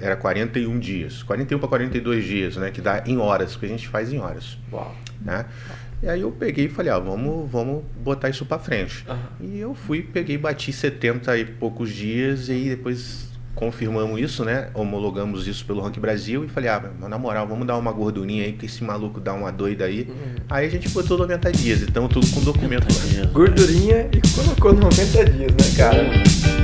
40, era 41 dias. 41 para 42 dias, né? Que dá em horas, que a gente faz em horas. Uau. Né? E aí eu peguei e falei, ó, vamos, vamos botar isso para frente. Aham. E eu fui, peguei, bati 70 e poucos dias e aí depois confirmamos isso, né? Homologamos isso pelo Rank Brasil e falei, ah, mas na moral, vamos dar uma gordurinha aí, porque esse maluco dá uma doida aí. Aí a gente botou 90 dias, então tudo com documento lá. Gordurinha e colocou 90 dias, né, cara?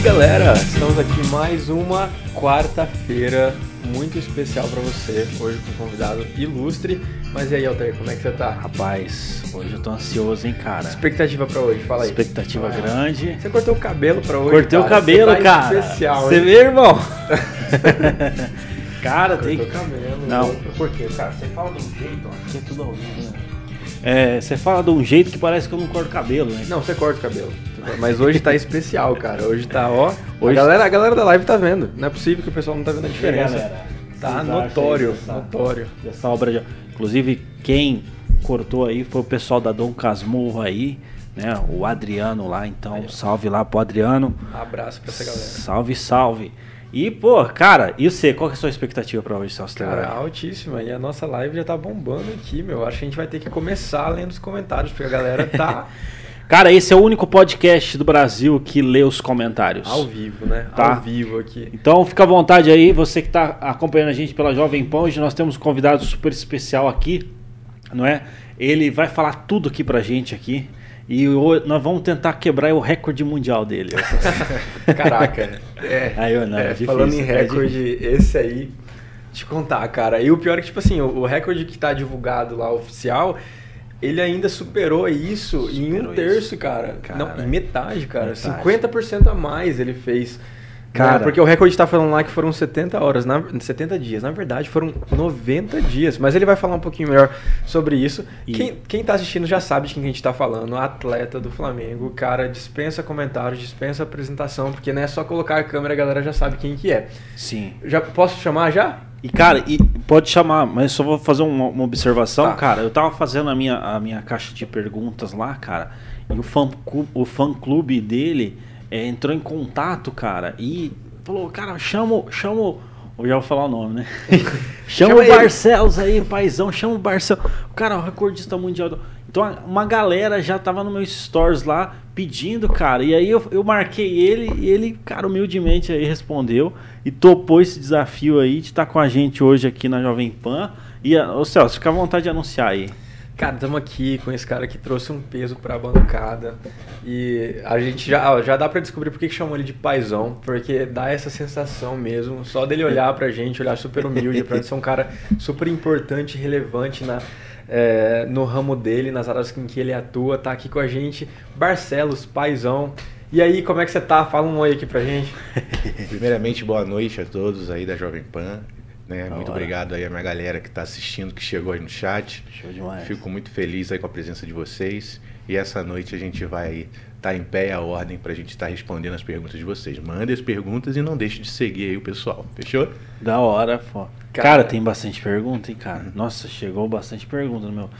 Aí, galera, estamos aqui mais uma quarta-feira muito especial pra você, hoje com um convidado ilustre. Mas e aí, Altair, como é que você tá? Rapaz, hoje eu tô ansioso, hein, cara. Expectativa pra hoje, fala aí. Expectativa Ah. grande. Você cortou o cabelo pra hoje? Cortei o cara? cabelo, Você tá cara. especial, Você hein? vê, irmão? cara, tem Cortou o cabelo. Não. Por quê, cara? Você fala de um jeito, ó, aqui é tudo ao vivo, né? É, você fala de um jeito que parece que eu não corto cabelo, né? Não, você corta o cabelo. Mas hoje tá especial, cara. Hoje tá, ó. Hoje- A, galera, a galera da live tá vendo. Não é possível que o pessoal não tá vendo a diferença. galera? Tá notório, dessa- notório. Dessa obra de... Inclusive, quem cortou aí foi o pessoal da Dom Casmurro aí, né? O Adriano lá, então salve lá pro Adriano. Abraço pra essa galera. Salve, salve. E, pô, cara, e você? Qual que é a sua expectativa pra hoje, Celso? Cara, altíssima. E a nossa live já tá bombando aqui, meu. Acho que a gente vai ter que começar lendo os comentários, porque a galera tá Cara, esse é o único podcast do Brasil que lê os comentários. ao vivo, né? Tá. Ao vivo aqui. Então fica à vontade aí, você que está acompanhando a gente pela Jovem Pan, hoje nós temos um convidado super especial aqui, não é? Ele vai falar tudo aqui pra gente aqui. E ho- nós vamos tentar quebrar o recorde mundial dele. Caraca. É, Aí, eu não, é, é difícil, falando em é recorde, esse aí, te contar, cara. E o pior é que, tipo assim, o, o recorde que tá divulgado lá, oficial, ele ainda superou isso em um Superou terço, isso. cara. Cara, Não, em metade, cara. metade. 50% a mais ele fez. Cara. Cara, porque o recorde tá falando lá que foram 70 horas, na, 70 dias. Na verdade, foram 90 dias. Mas ele vai falar um pouquinho melhor sobre isso. E- Quem, quem tá assistindo já sabe de quem a gente tá falando. Atleta do Flamengo. Cara dispensa comentários, dispensa apresentação, porque não é só colocar a câmera, a galera já sabe quem que é. Sim. Já posso chamar já? E cara, e pode chamar, mas só vou fazer uma, uma observação, Tá. cara. Eu tava fazendo a minha, a minha caixa de perguntas lá, cara, e o fã, o fã clube dele é, entrou em contato, cara, e falou, cara, chama, o- chama, eu já vou falar o nome, né? chama, Chama o ele. Barcelos aí, paizão, chama o Barcelos. O cara, o recordista mundial. do- Então uma galera já tava no meu stories lá pedindo, cara. E aí eu, eu marquei ele e ele, cara, humildemente aí respondeu e topou esse desafio aí de estar com a gente hoje aqui na Jovem Pan. E, ô Celso, fica à vontade de anunciar aí. Cara, estamos aqui com esse cara que trouxe um peso pra bancada. E a gente já, já dá pra descobrir por que chamou ele de paizão, porque dá essa sensação mesmo, só dele olhar pra gente, olhar super humilde, pra ser um cara super importante, relevante na, é, no ramo dele, nas áreas em que ele atua, tá aqui com a gente. Barcelos, paizão. E aí, como é que você tá? Fala um oi aqui pra gente. Primeiramente, boa noite a todos aí da Jovem Pan. Né? Da Muito hora. obrigado aí a minha galera que está assistindo, que chegou aí no chat. Show demais. Fico muito feliz aí com a presença de vocês. E essa noite a gente vai estar em pé a ordem para a gente estar respondendo as perguntas de vocês. Mandem as perguntas e não deixe de seguir aí o pessoal. Fechou? Da hora, pô. Cara- Cara, tem bastante pergunta, hein, cara? Nossa, chegou bastante pergunta no meu.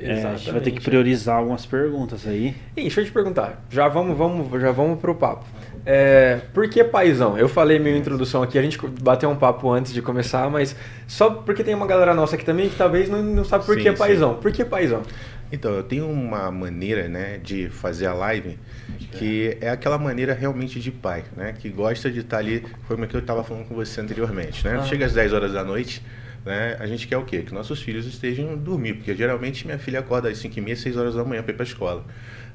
É, a gente vai ter que priorizar algumas perguntas aí. E deixa eu te perguntar, já vamos, vamos, já vamos pro papo. É, por que paizão? Eu falei minha introdução aqui, a gente bateu um papo antes de começar, mas só porque tem uma galera nossa aqui também que talvez não, não sabe por Sim, que sim. paizão. Por que paizão? Então, eu tenho uma maneira, né, de fazer a live que é aquela maneira realmente de pai, né, que gosta de estar ali, foi o que eu estava falando com você anteriormente, né? Ah. Chega às 10 horas da noite, né, a gente quer o quê? Que nossos filhos estejam dormir, porque geralmente minha filha acorda às 5 e meia, 6 horas da manhã para ir para a escola.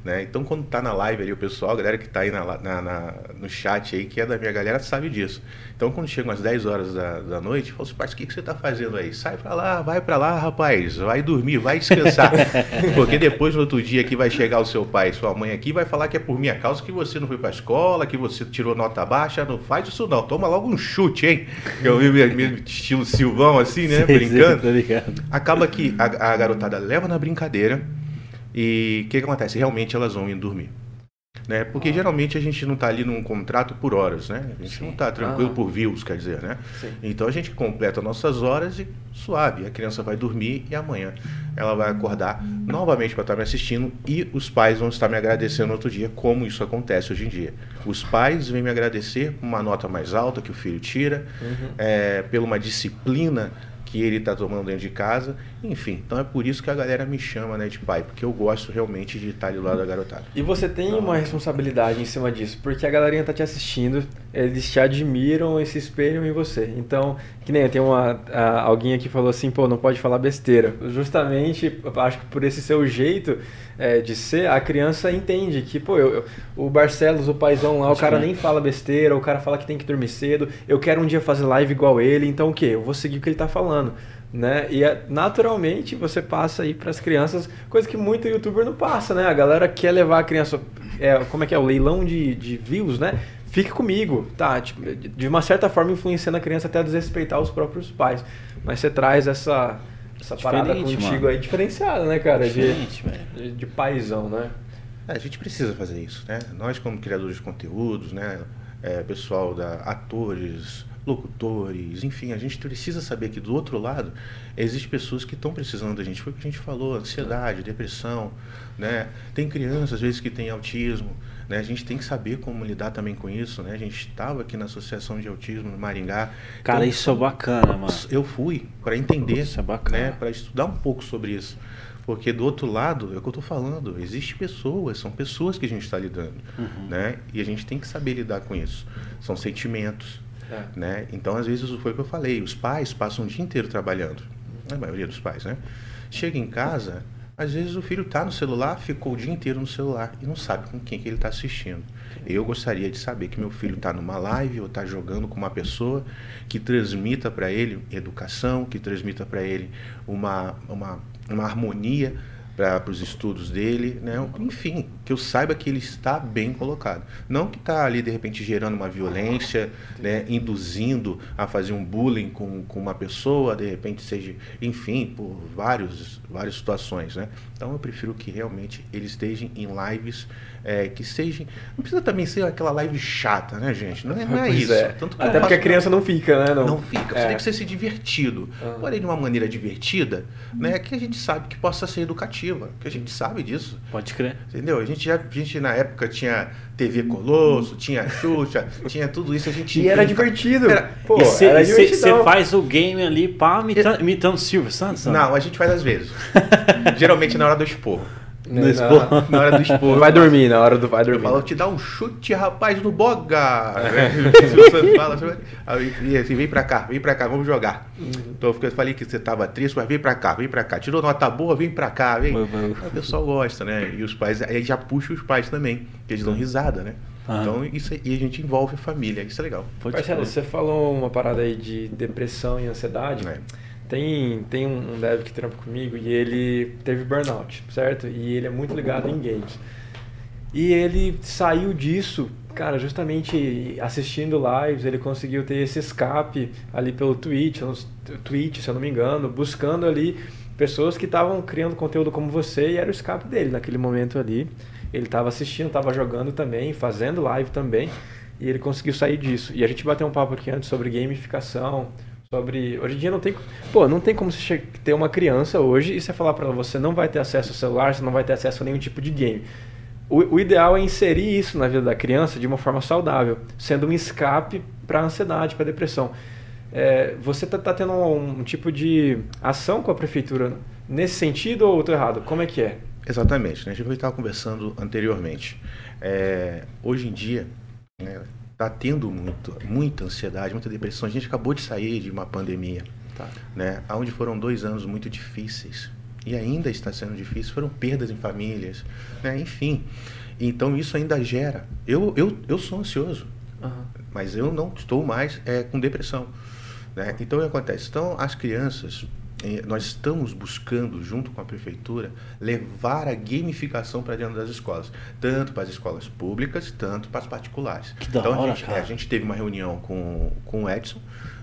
Né? Então, quando tá na live ali, o pessoal, a galera que tá aí na, na- na- no chat aí, que é da minha galera, sabe disso. Então, quando chegam às 10 horas da, da noite, fala assim, parceiro, o que, que você tá fazendo aí? Sai pra lá, vai pra lá, rapaz, vai dormir, vai descansar. Porque depois, no outro dia, que vai chegar o seu pai sua mãe aqui, vai falar que é por minha causa que você não foi pra escola, que você tirou nota baixa, não faz isso não, toma logo um chute, hein? Eu vi mesmo estilo Silvão, assim, né, sei, brincando. Ligado? Acaba que a, a garotada leva na brincadeira e o que, que acontece? Realmente elas vão indo dormir. Né? Porque geralmente a gente não está ali num contrato por horas, né? A gente Sim. não está tranquilo Ah. por views, quer dizer, né? Sim. Então a gente completa nossas horas e suave. A criança vai dormir e amanhã ela vai acordar novamente para estar me assistindo e os pais vão estar me agradecendo outro dia, como isso acontece hoje em dia. Os pais vêm me agradecer por uma nota mais alta que o filho tira, é, pela uma disciplina que ele está tomando dentro de casa, enfim. Então é por isso que a galera me chama né, de pai, porque eu gosto realmente de estar ali do lado da garotada. E você tem uma responsabilidade em cima disso, porque a galerinha tá te assistindo, eles te admiram e se espelham em você. Então, que nem tem uma a- alguém aqui falou assim, pô, não pode falar besteira. Justamente, acho que por esse seu jeito é, de ser, a criança entende que, pô, eu, eu- o Barcelos, o paizão lá, o cara nem fala besteira, o cara fala que tem que dormir cedo, eu quero um dia fazer live igual ele, então o quê? Eu vou seguir o que ele tá falando. Né? E é- naturalmente você passa aí para as crianças, coisa que muito youtuber não passa, né? A galera quer levar a criança, é, como é que é, o leilão de, de views, né? Fique comigo, tá? Tipo, de- de uma certa forma influenciando a criança até a desrespeitar os próprios pais. Mas você traz essa, essa parada contigo mano. aí diferenciada, né, cara? De, Diferente, velho. de, de paizão, né? É, a gente precisa fazer isso, né? Nós como criadores de conteúdos, né? É, pessoal da atores, locutores, enfim, a gente precisa saber que do outro lado existem pessoas que estão precisando da gente. Foi o que a gente falou, ansiedade, depressão, né? Tem crianças às vezes que têm autismo, né? A gente tem que saber como lidar também com isso, né? A gente estava aqui na Associação de Autismo no Maringá. Cara, Então, isso é bacana, mano. eu fui para entender, Isso é bacana. né, para estudar um pouco sobre isso. Porque do outro lado, é o que eu estou falando, existem pessoas, são pessoas que a gente está lidando, Uhum. né? E a gente tem que saber lidar com isso. São sentimentos, É. né? Então, às vezes, foi o que eu falei, os pais passam o dia inteiro trabalhando, a maioria dos pais, né? Chega em casa, às vezes o filho está no celular, ficou o dia inteiro no celular e não sabe com quem que ele está assistindo. Eu gostaria de saber que meu filho está numa live ou está jogando com uma pessoa que transmita para ele educação, que transmita para ele uma, uma, uma harmonia para os estudos dele, né? enfim, que eu saiba que ele está bem colocado. Não que está ali, de repente, gerando uma violência, né? induzindo a fazer um bullying com, com uma pessoa, de repente seja, enfim, por vários, várias situações. Né? Então eu prefiro que realmente ele esteja em lives é, que sejam. Não precisa também ser aquela live chata, né, gente? Não é, não é isso. é. Até porque a criança não fica, né? não fica, você É. tem que ser se divertido. Ah. Porém, de uma maneira divertida, né, que a gente sabe que possa ser educativa, que a gente sabe disso. Pode crer. Entendeu? A gente já, a gente na época tinha TV Colosso, tinha Xuxa, tinha tudo isso, a gente E era divertido. Era- Pô, e você faz o game ali, pá, imitando, imitando o Silvio Santos? Não, a gente faz às vezes. Geralmente na hora do esporro. Né, No na-. Na hora do esporro. Vai dormir, na hora do vai Eu dormir. falo, te dá um chute, rapaz, no boga. Se você fala, você vai- aí, e assim, vem pra cá, vem pra cá, vamos jogar. Então eu eu falei que você tava triste, mas vem pra cá, vem pra cá. Tirou nota boa, vem pra cá, vem. Aí O pessoal gosta, né? E os pais, aí já puxa os pais também, que eles dão risada, né? Ah. Então isso aí, e a gente envolve a família, isso é legal. Marcelo, você falou uma parada aí de depressão e ansiedade. É. Tem, tem um dev que trampa comigo e ele teve burnout, certo? E ele é muito ligado em games. E ele saiu disso, cara, justamente assistindo lives, ele conseguiu ter esse escape ali pelo Twitch, Twitch, se eu não me engano, buscando ali pessoas que estavam criando conteúdo como você e era o escape dele naquele momento ali. Ele estava assistindo, estava jogando também, fazendo live também, e ele conseguiu sair disso. E a gente bateu um papo aqui antes sobre gamificação, sobre hoje em dia não tem, pô, não tem como você ter uma criança hoje e você falar para ela você não vai ter acesso ao celular, você não vai ter acesso a nenhum tipo de game. O, o ideal é inserir isso na vida da criança de uma forma saudável, sendo um escape para a ansiedade, para a depressão. É, você está tá tendo um, um tipo de ação com a prefeitura nesse sentido ou estou errado? Como é que é? Exatamente, né? A gente estava conversando anteriormente. É, hoje em dia, está tendo muito, muita ansiedade, muita depressão. A gente acabou de sair de uma pandemia, Tá. né? Onde foram dois anos muito difíceis. E ainda está sendo difícil. Foram perdas em famílias, né? Enfim. Então isso ainda gera. Eu, eu, eu sou ansioso, Aham. mas eu não estou mais é, com depressão. Né? Então o que acontece? Então as crianças, nós estamos buscando, junto com a prefeitura, levar a gamificação para dentro das escolas, tanto para as escolas públicas, tanto para as particulares. Que da então hora, a, gente, cara. a gente teve uma reunião com, com o Edson,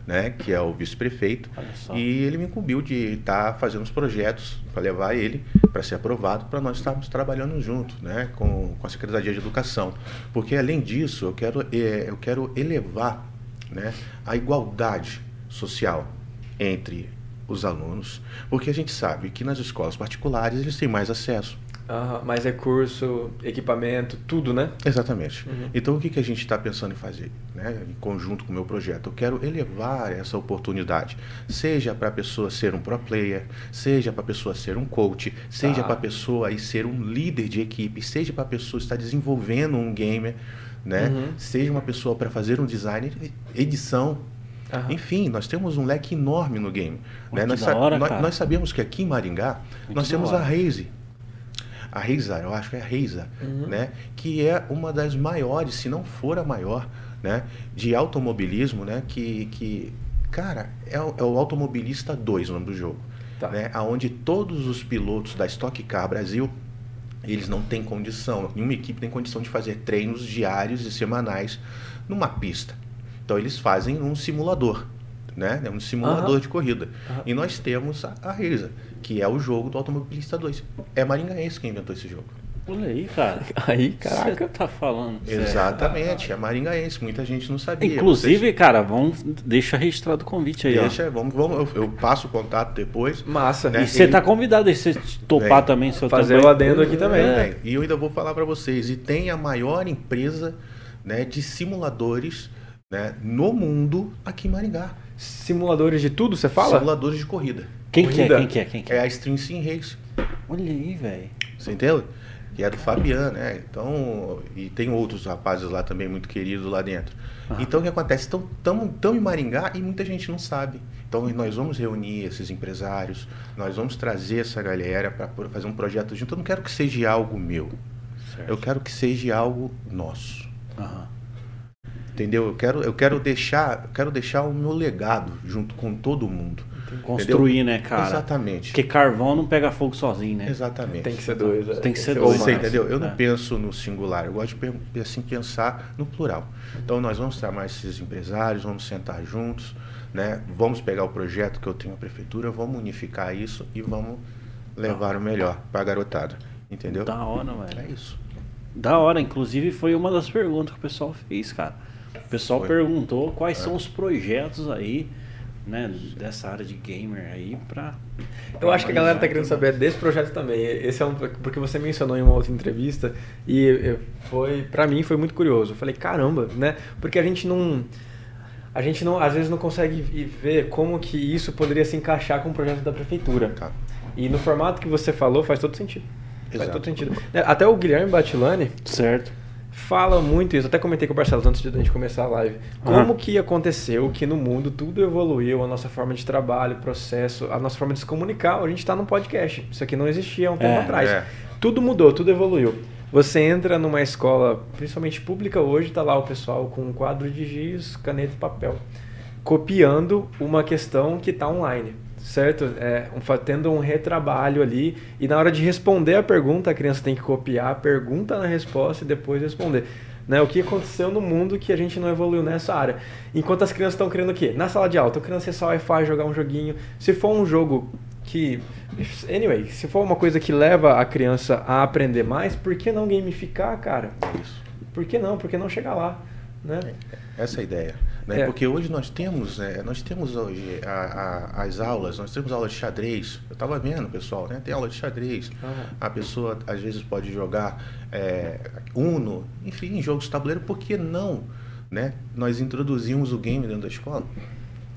né, que é o vice-prefeito, e ele me incumbiu de estar fazendo os projetos para levar ele para ser aprovado, para nós estarmos trabalhando junto, né, com, com a Secretaria de Educação. Porque, além disso, eu quero, é, eu quero elevar né, a igualdade social entre os alunos, porque a gente sabe que nas escolas particulares eles têm mais acesso. Uhum, mais recurso, equipamento, tudo, né? Exatamente. Uhum. Então o que, que a gente está pensando em fazer, né? Em conjunto com o meu projeto, eu quero elevar essa oportunidade, seja para a pessoa ser um pro player, seja para a pessoa ser um coach, seja ah. para a pessoa aí ser um líder de equipe, seja para a pessoa estar desenvolvendo um gamer, né? Uhum. Seja uma pessoa para fazer um design, edição, Enfim, nós temos um leque enorme no game. Né? Nós, hora, nós, nós, sabemos que aqui em Maringá Muito nós temos a Raze. A Razer, eu acho que é a Razer, uhum. né? que é uma das maiores, se não for a maior, né? de automobilismo, né? que, que cara, é, o, é o Automobilista 2 o nome do jogo. Tá. Né? Onde todos os pilotos da Stock Car Brasil eles não têm condição, nenhuma equipe tem condição de fazer treinos diários e semanais numa pista. Então eles fazem um simulador, né? É um simulador uhum. de corrida. Uhum. E nós temos a, a Reza, que é o jogo do Automobilista 2. É Maringaense quem inventou esse jogo. Olha aí, cara. Aí, caraca. Você tá falando. Exatamente, é Maringaense. Muita gente não sabia. Inclusive, Vocês... cara, vamos, deixa registrado o convite aí. Deixa, ó. vamos, vamos eu, eu, passo o contato depois. Massa. Né? E você tá convidado aí, você topar também, seu Fazer também. o adendo aqui também. É. E eu ainda vou falar para vocês. E tem a maior empresa né, de simuladores né, no mundo aqui em Maringá. Simuladores de tudo, você fala? Simuladores de corrida. Quem corrida. que é? Quem que é? Quem que é? é a Stream Sim Race. Olha aí, velho. Você entende? Que é do Fabiano, né? Então, e tem outros rapazes lá também muito queridos lá dentro. Ah. Então, o que acontece? Estão tão, tão em Maringá e muita gente não sabe. Então, nós vamos reunir esses empresários, nós vamos trazer essa galera para fazer um projeto junto. Eu não quero que seja algo meu. Certo. Eu quero que seja algo nosso. Aham. Entendeu? Eu quero, eu quero deixar, eu quero deixar o meu legado junto com todo mundo. Construir, né, cara? Exatamente. Porque carvão não pega fogo sozinho, né? Exatamente. Tem que ser dois. Tem, tem que ser dois. Você entendeu? Eu não é. penso no singular, eu gosto de assim, pensar no plural. Então nós vamos chamar esses empresários, vamos sentar juntos, né? Vamos pegar o projeto que eu tenho na prefeitura, vamos unificar isso e vamos levar o melhor para a garotada. Entendeu? Da hora, velho. É isso. Da hora, inclusive foi uma das perguntas que o pessoal fez, cara. O pessoal Foi. perguntou quais é. são os projetos aí, né, dessa área de gamer aí pra. Eu acho que a galera tá querendo saber desse projeto também. Esse é um porque você mencionou em uma outra entrevista e foi para mim foi muito curioso. Eu falei, caramba, né? Porque a gente não a gente não às vezes não consegue ver como que isso poderia se encaixar com o projeto da prefeitura. Tá. E no formato que você falou faz todo sentido. Exato. Faz todo sentido. Até o Guilherme Batilani, certo fala muito isso. Até comentei com o Barcelos antes de a gente começar a live. Como uhum. que aconteceu que no mundo tudo evoluiu, a nossa forma de trabalho, processo, a nossa forma de se comunicar. A gente está num podcast. Isso aqui não existia há um tempo é, atrás. É. Tudo mudou, tudo evoluiu. Você entra numa escola, principalmente pública hoje, está lá o pessoal com um quadro de giz, caneta e papel, copiando uma questão que está online certo? É, um, tendo um retrabalho ali e na hora de responder a pergunta, a criança tem que copiar a pergunta na resposta e depois responder. Né? O que aconteceu no mundo que a gente não evoluiu nessa área. Enquanto as crianças estão querendo o quê? Na sala de aula, estão querendo acessar o Wi-Fi, jogar um joguinho. Se for um jogo que. Anyway, se for uma coisa que leva a criança a aprender mais, por que não gamificar, cara? Isso. Por que não? Por que não chegar lá? Né? Essa é a ideia. Né? É. Porque hoje nós temos, né, nós temos hoje a, a, as aulas, nós temos aula de xadrez. Eu estava vendo, pessoal, né? Tem aula de xadrez. Uhum. A pessoa às vezes pode jogar é, Uno, enfim, jogos de tabuleiro, por que não? Né? Nós introduzimos o game dentro da escola.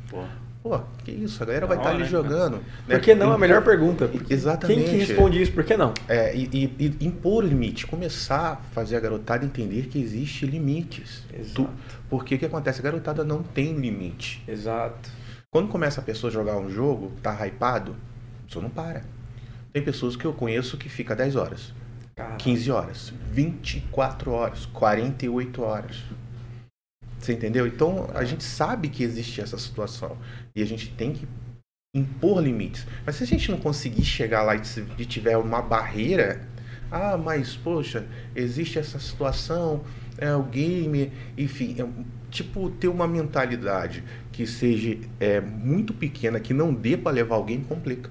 Pô. Pô, que isso, a galera vai estar tá ali jogando. Né? Por que não? A melhor pergunta. Exatamente. Quem que responde isso? Por que não? É, e, e, e impor limite, começar a fazer a garotada entender que existe limites. Exato. Tu, porque o que acontece? A garotada não tem limite. Exato. Quando começa a pessoa a jogar um jogo, tá hypado, a pessoa não para. Tem pessoas que eu conheço que fica 10 horas, Caramba. 15 horas, 24 horas, 48 horas. Você entendeu? Então a gente sabe que existe essa situação e a gente tem que impor limites. Mas se a gente não conseguir chegar lá e tiver uma barreira, ah, mas poxa, existe essa situação, é o game, enfim, é, tipo ter uma mentalidade que seja é, muito pequena, que não dê para levar alguém, complica.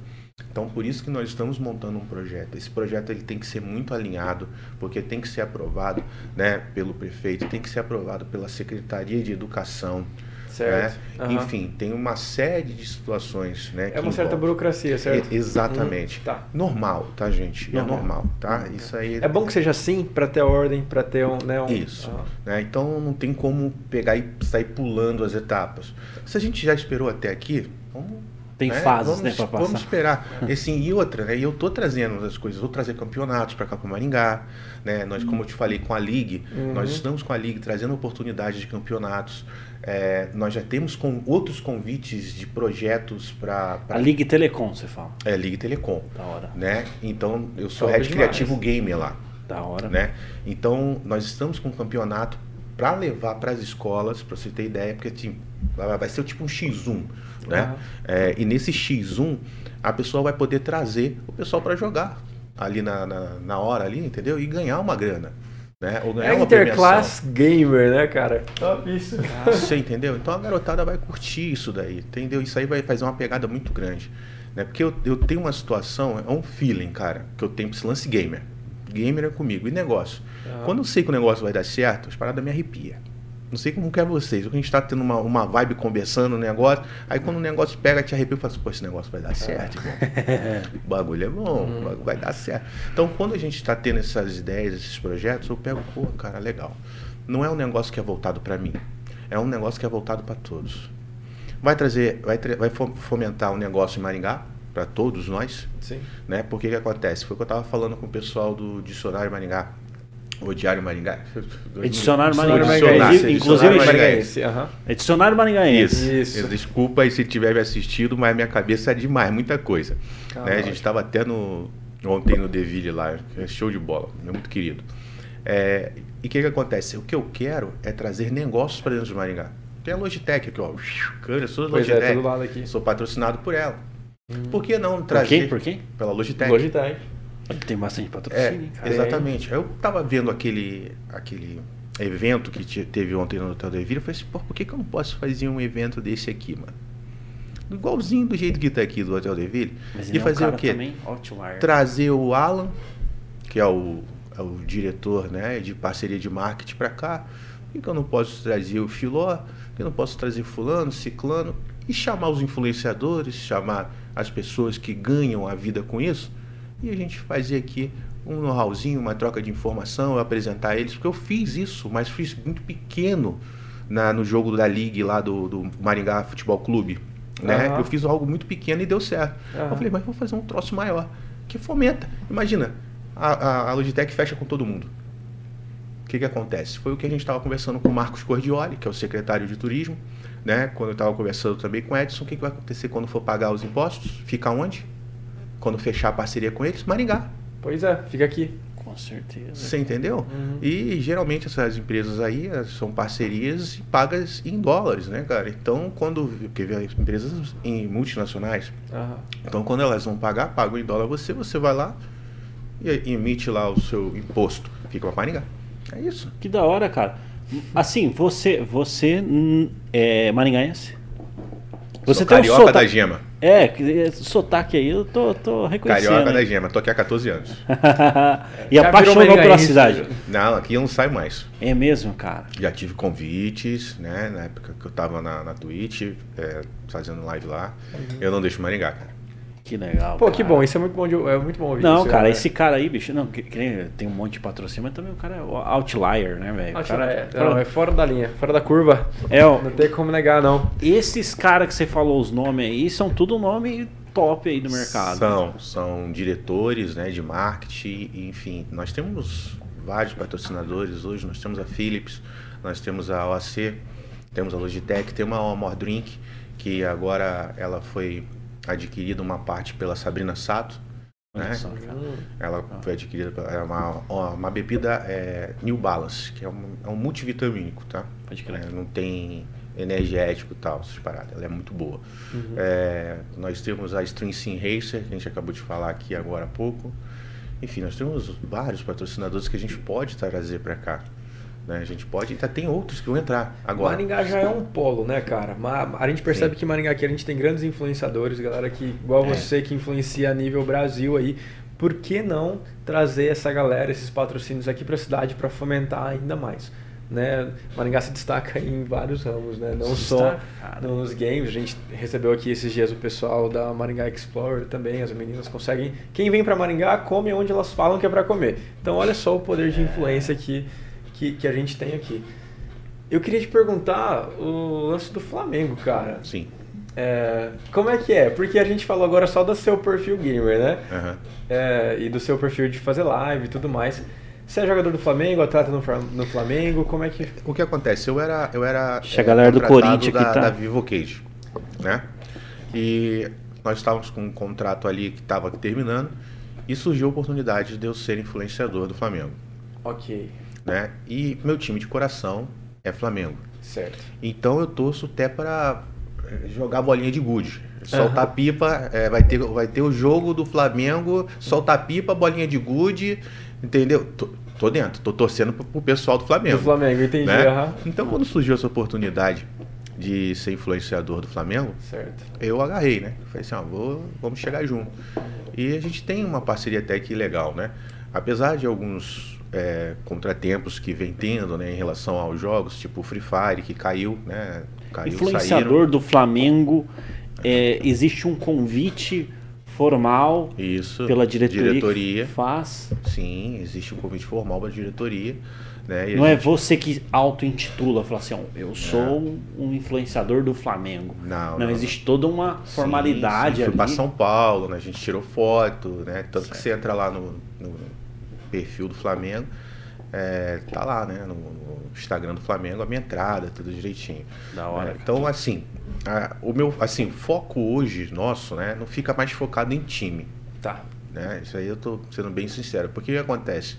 Então, por isso que nós estamos montando um projeto. Esse projeto ele tem que ser muito alinhado, porque tem que ser aprovado né, pelo prefeito, tem que ser aprovado pela Secretaria de Educação. Certo. Né? Aham. Enfim, tem uma série de situações. Né, É que uma certa envolvem. burocracia, certo? E- Exatamente. Hum, tá. Normal, tá, gente? Normal. É normal, tá? Isso aí. É bom que seja assim pra ter ordem, pra ter um. Né, um Isso. Ah. né? Então não tem como pegar e sair pulando as etapas. Se a gente já esperou até aqui, vamos. Tem né? fases, vamos, né, pra Vamos passar. esperar. E, assim, e outra, né? E eu tô trazendo as coisas, vou trazer campeonatos para cá para Maringá, né? Nós, como eu te falei, com a League, Uhum. nós estamos com a League trazendo oportunidades de campeonatos. É, nós já temos com outros convites de projetos para A Ligue Telecom, você fala. é, League Telecom, Da hora. né? Então eu sou head criativo gamer lá Da hora. né? Então, nós estamos com um campeonato para levar para as escolas, para você ter ideia, porque assim, vai ser tipo um X1, né? É, e nesse X1, a pessoa vai poder trazer o pessoal para jogar ali na, na, na hora ali, entendeu? E ganhar uma grana, né? Ou ganhar É uma interclass gamer, né, cara? Top isso. premiação. Você entendeu? Então a garotada vai curtir isso daí, entendeu? Isso aí vai fazer uma pegada muito grande, né? Porque eu, eu tenho uma situação, é um feeling, cara, que eu tenho pra esse lance gamer. Gamer é comigo. E negócio? Aham. Quando eu sei que o negócio vai dar certo, as paradas me arrepia. Não sei como que é vocês. A gente tá tendo uma, uma vibe conversando, um negócio. Aí quando o negócio pega, te arrepia e fala assim, pô, esse negócio vai dar certo, o bagulho é bom, o bagulho vai dar certo. Então, quando a gente tá tendo essas ideias, esses projetos, eu pego, pô, cara, legal. Não é um negócio que é voltado para mim. É um negócio que é voltado para todos. Vai trazer, vai, vai fo- fomentar um negócio em Maringá, para todos nós, Sim. né? Porque que acontece? Foi o que eu tava falando com o pessoal do Dicionário Maringá, o Diário Maringá. Dicionário Maringá. Inclusive- Dicionário Maringá. Aham. É Dicionário Maringaense. Isso. Isso. Desculpa aí se tiver me assistido, mas minha cabeça é demais, muita coisa. Ah, né? A gente estava até no ontem no Deville lá, é show de bola, é muito querido. É, e o que, que acontece? O que eu quero é trazer negócios para dentro de Maringá. Tem a Logitech aqui, ó. Câmera, sou Pois é, Logitech. aqui. Sou patrocinado por ela. Por que não Por trazer? quem? Por quem? Pela Logitech. Logitech. Tem bastante É, patrocínio, hein, cara. exatamente. Eu tava vendo aquele, aquele evento que te- teve ontem no Hotel Deville, eu falei assim, por que, que eu não posso fazer um evento desse aqui, mano? Igualzinho do jeito que tá aqui do Hotel Deville. E é fazer cara o quê? também. Trazer o Alan, que é o, é o diretor né, de parceria de marketing para cá. Por que, que eu não posso trazer o Filó? Por que eu não posso trazer fulano, ciclano? E chamar os influenciadores, chamar as pessoas que ganham a vida com isso. E a gente fazer aqui um know-howzinho, uma troca de informação, eu apresentar eles. Porque eu fiz isso, mas fiz muito pequeno na, no jogo da League lá do, do Maringá Futebol Clube. Né? Aham. Eu fiz algo muito pequeno e deu certo. Aham. Eu falei, mas vou fazer um troço maior, que fomenta. Imagina, a, a, a Logitech fecha com todo mundo. O que, que acontece? Foi o que a gente estava conversando com o Marcos Cordioli, que é o secretário de turismo, né? Quando eu estava conversando também com o Edson, o que, que vai acontecer quando for pagar os impostos? Fica onde? Quando fechar a parceria com eles? Maringá. Pois é, fica aqui. Com certeza. Você entendeu? Uhum. E geralmente essas empresas aí eh, são parcerias e pagas em dólares, né, cara? Então, quando. Porque as empresas em multinacionais, Aham. então, quando elas vão pagar, pagam em dólar você, você vai lá e emite lá o seu imposto. Fica para Maringá. É isso. Que da hora, cara. Assim, você, você hum, é maringaense? Você Sou tem um carioca da sotaque. gema. É, que- esse sotaque aí eu tô, tô reconhecendo. Carioca da gema. Tô aqui há 14 anos. e Já virou apaixonou pela cidade. Não, aqui eu não saio mais. É mesmo, cara. Já tive convites, né? Na época que eu tava na, na Twitch, é, fazendo live lá. Eu não deixo Maringá, cara. Que legal. Pô, que cara. bom, isso é muito bom, de, é muito bom ouvir Não, isso, cara, né? esse cara aí, bicho, não, que, que tem um monte de patrocínio, mas também o cara é outlier, né, velho? Ah, O cara, é, cara- não, é fora da linha, fora da curva. é, ó, Não tem como negar, não. esses caras que você falou os nomes aí são tudo nome top aí do mercado. São, são diretores né, de marketing, enfim. Nós temos vários patrocinadores hoje, nós temos a Philips, nós temos a OAC, temos a Logitech, tem uma Amor Drink, que agora ela foi adquirida uma parte pela Sabrina Sato. Né? só. Ela foi adquirida é uma, uma bebida é, New Balance, que é um, é um multivitamínico, tá? Pode crer. É, não tem energético e tal, essas paradas. Ela é muito boa. É, nós temos a String Sim Racer, que a gente acabou de falar aqui agora há pouco. Enfim, nós temos vários patrocinadores que a gente pode trazer para cá. Né? A gente pode, ainda tem outros que vão entrar agora. Maringá já é um polo, né, cara? A gente percebe Sim. que Maringá aqui a gente tem grandes influenciadores, galera que, igual É. você, que influencia a nível Brasil aí. Por que não trazer essa galera, esses patrocínios aqui para a cidade para fomentar ainda mais? Né? Maringá se destaca em vários ramos, né? Não Se só destaca, nos games. A gente recebeu aqui esses dias o pessoal da Maringá Explorer também. As meninas conseguem. Quem vem para Maringá come onde elas falam que é para comer. Então, olha só o poder de influência que, que, que a gente tem aqui. Eu queria te perguntar o lance do Flamengo, cara. Sim. É, como é que é? Porque a gente falou agora só do seu perfil gamer, né? Aham. É, e do seu perfil de fazer live e tudo mais. Você é jogador do Flamengo, atleta no, Fla- no Flamengo, como é que... O que acontece? Eu era. Eu era Deixa a galera do Corinthians da, que tá- da Vivo Cage. Né? E nós estávamos com um contrato ali que estava terminando. E surgiu a oportunidade de eu ser influenciador do Flamengo. Ok, Né? E meu time de coração é Flamengo. certo. Então eu torço até para jogar bolinha de gude. Soltar pipa, é, vai, ter, vai ter o jogo do Flamengo, soltar pipa, bolinha de gude, entendeu? Tô, tô dentro, tô torcendo pro, pro pessoal do Flamengo. Do Flamengo, entendi, né? aham. Então quando surgiu essa oportunidade de ser influenciador do Flamengo, Certo. eu agarrei, né? Falei assim, ó, vou, vamos chegar junto. E a gente tem uma parceria até que legal, né? Apesar de alguns é, contratempos que vem tendo, né, em relação aos jogos, tipo o Free Fire, que caiu, né? Caiu, Influenciador do Flamengo, é, existe um convite formal saíram. Isso. pela diretoria, diretoria. faz. Sim, existe um convite formal para diretoria. Né? Não é gente- você que auto-intitula, fala assim, eu sou um influenciador do Flamengo. Não, Não, não, existe toda uma Sim, formalidade sim, fui ali. pra São Paulo, né? A gente tirou foto, né? Tanto que você entra lá no, no perfil do Flamengo, é, tá lá, né? No, no Instagram do Flamengo, a minha entrada, tudo direitinho. Da hora. É, então, assim, a- o meu assim, foco hoje nosso, né? Não fica mais focado em time. Tá. Né? Isso aí eu tô sendo bem sincero. Porque o que acontece?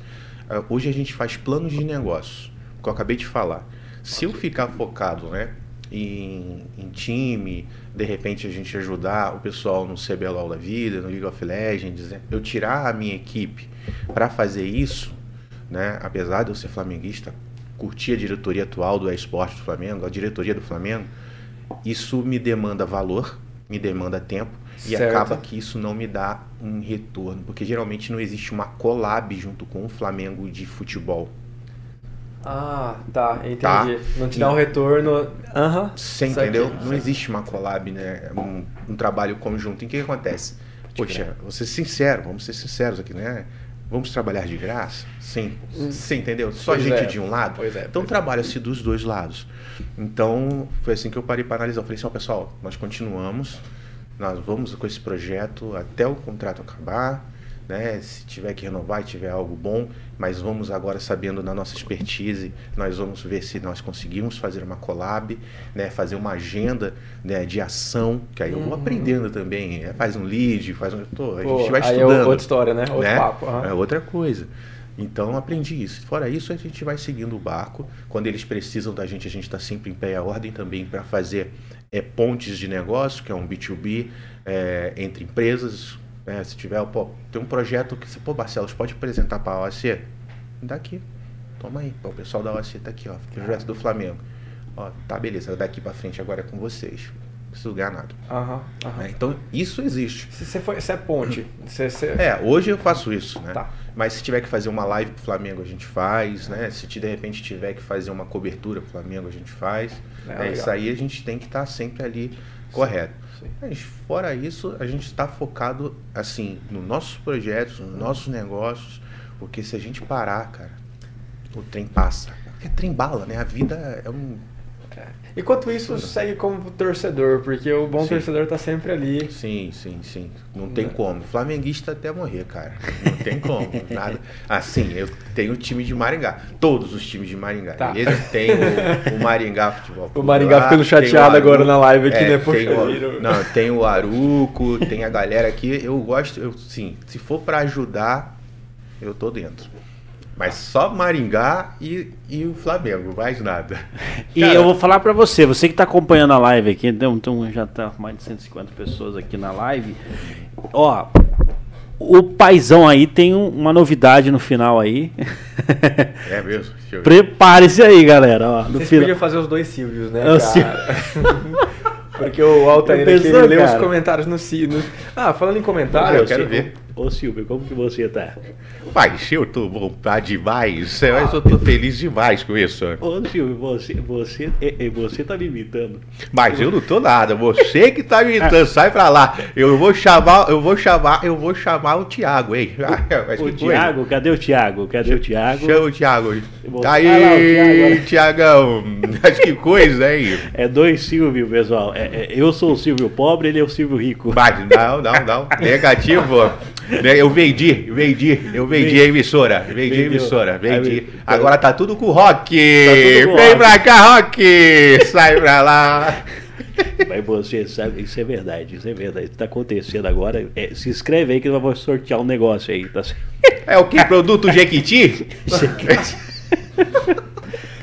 Ah, Hoje a gente faz planos de negócio, que eu acabei de falar. Se eu ficar focado né, em, em time, de repente a gente ajudar o pessoal no CBLOL da vida, no League of Legends, né, eu tirar a minha equipe para fazer isso, né, apesar de eu ser flamenguista, curtir a diretoria atual do esporte do Flamengo, a diretoria do Flamengo, isso me demanda valor, me demanda tempo e Certo. acaba que isso não me dá um retorno, porque geralmente não existe uma collab junto com o Flamengo de futebol. Ah, tá, entendi. Tá. Não te dá um retorno... Aham. Você entendeu? Não existe uma collab, né? Um, um trabalho conjunto. E o que, que acontece? Poxa, vou ser sincero, vamos ser sinceros aqui, né? Vamos trabalhar de graça? Sim. Você entendeu? Só Pois gente é. de um lado? Pois é, Então é. trabalha-se dos dois lados. Então foi assim que eu parei para analisar. Eu falei assim, ó, pessoal, nós continuamos, nós vamos com esse projeto até o contrato acabar, né? Se tiver que renovar e tiver algo bom, mas vamos agora sabendo da nossa expertise, nós vamos ver se nós conseguimos fazer uma collab, né? Fazer uma agenda né, de ação, que aí eu vou aprendendo também. é, Faz um lead, faz um. tô- a Pô, gente vai aí é estudando outra história, né? Outro né? papo. aham. É outra coisa. Então aprendi isso. Fora isso, a gente vai seguindo o barco. Quando eles precisam da gente, a gente está sempre em pé à ordem também para fazer é, pontes de negócio, que é um B2B é, entre empresas. Né? Se tiver, pô, tem um projeto que você, pô, Barcelos, pode apresentar para a OAC? Daqui. Toma aí. Ó, O pessoal da OAC tá aqui, ó. Projeto do Flamengo. Ó, tá, beleza. Daqui para frente agora é com vocês. Não preciso ganhar nada. Aham, aham. né? Então, isso existe. Se você foi, você é ponte. Você, você... É, hoje eu faço isso, né? Tá. Mas se tiver que fazer uma live pro Flamengo, a gente faz, né? Se de repente tiver que fazer uma cobertura pro Flamengo, a gente faz. É, É, isso aí a gente tem que estar sempre ali correto. sim. Mas fora isso, a gente está focado assim nos nossos projetos, nos nossos negócios, porque se a gente parar, cara, o trem passa. Porque trem bala, né? A vida é um Enquanto isso, segue como torcedor, porque o bom Sim. torcedor tá sempre ali. Sim, sim, sim. Não tem Né? como. Flamenguista até morrer, cara. Não tem como. Nada. Assim, eu tenho o time de Maringá. Todos os times de Maringá. Tá. Beleza? Tem o, o Maringá Futebol Clube O Maringá lá, ficando tem o chateado agora na live aqui, é, né? Tem Poxa o, vida. não, tem o Aruco, tem a galera aqui. Eu gosto, eu, sim, se for pra ajudar, eu tô dentro. Mas só Maringá e, e o Flamengo, mais nada. E Cara, eu vou falar pra você, você que tá acompanhando a live aqui, então, então já tá mais de 150 pessoas aqui na live. Ó, o paizão aí tem um- uma novidade no final aí. É mesmo? Prepare-se aí, galera. Ó, no Vocês final. podiam fazer os dois Silvios, né, É o cara? Porque o Altair aqui, ele pensou, lê os comentários no sino. Ah, falando em comentário, eu quero ver. Ô Silvio, como que você tá? Pai, eu tô vontade demais. Mas eu tô feliz demais com isso. Ô Silvio, você, você, é- é, você tá me imitando. Mas eu não tô nada. Você que tá me imitando. Sai pra lá. Eu vou chamar, eu vou chamar, eu vou chamar o Thiago, hein? Mas O que Thiago, cadê o Thiago? Cadê o Thiago? Chama o Thiago. vou- Ah lá, o Thiago, Aí. Thiagão. Mas que coisa, hein? É dois Silvio, pessoal. É- é, eu sou o Silvio pobre, ele é o Silvio rico. Mas não, não, não. Negativo. Ne- Eu vendi, vendi, eu vendi a emissora. Vendi a emissora, vendi. Agora tá tudo com o Rock. tudo com Vem Rock. pra cá, Rock. Sai pra lá. Mas você sabe, isso é verdade, isso é verdade. O que tá acontecendo agora, é, se inscreve aí que nós vamos sortear um negócio aí, tá? É o que? Produto Jequiti?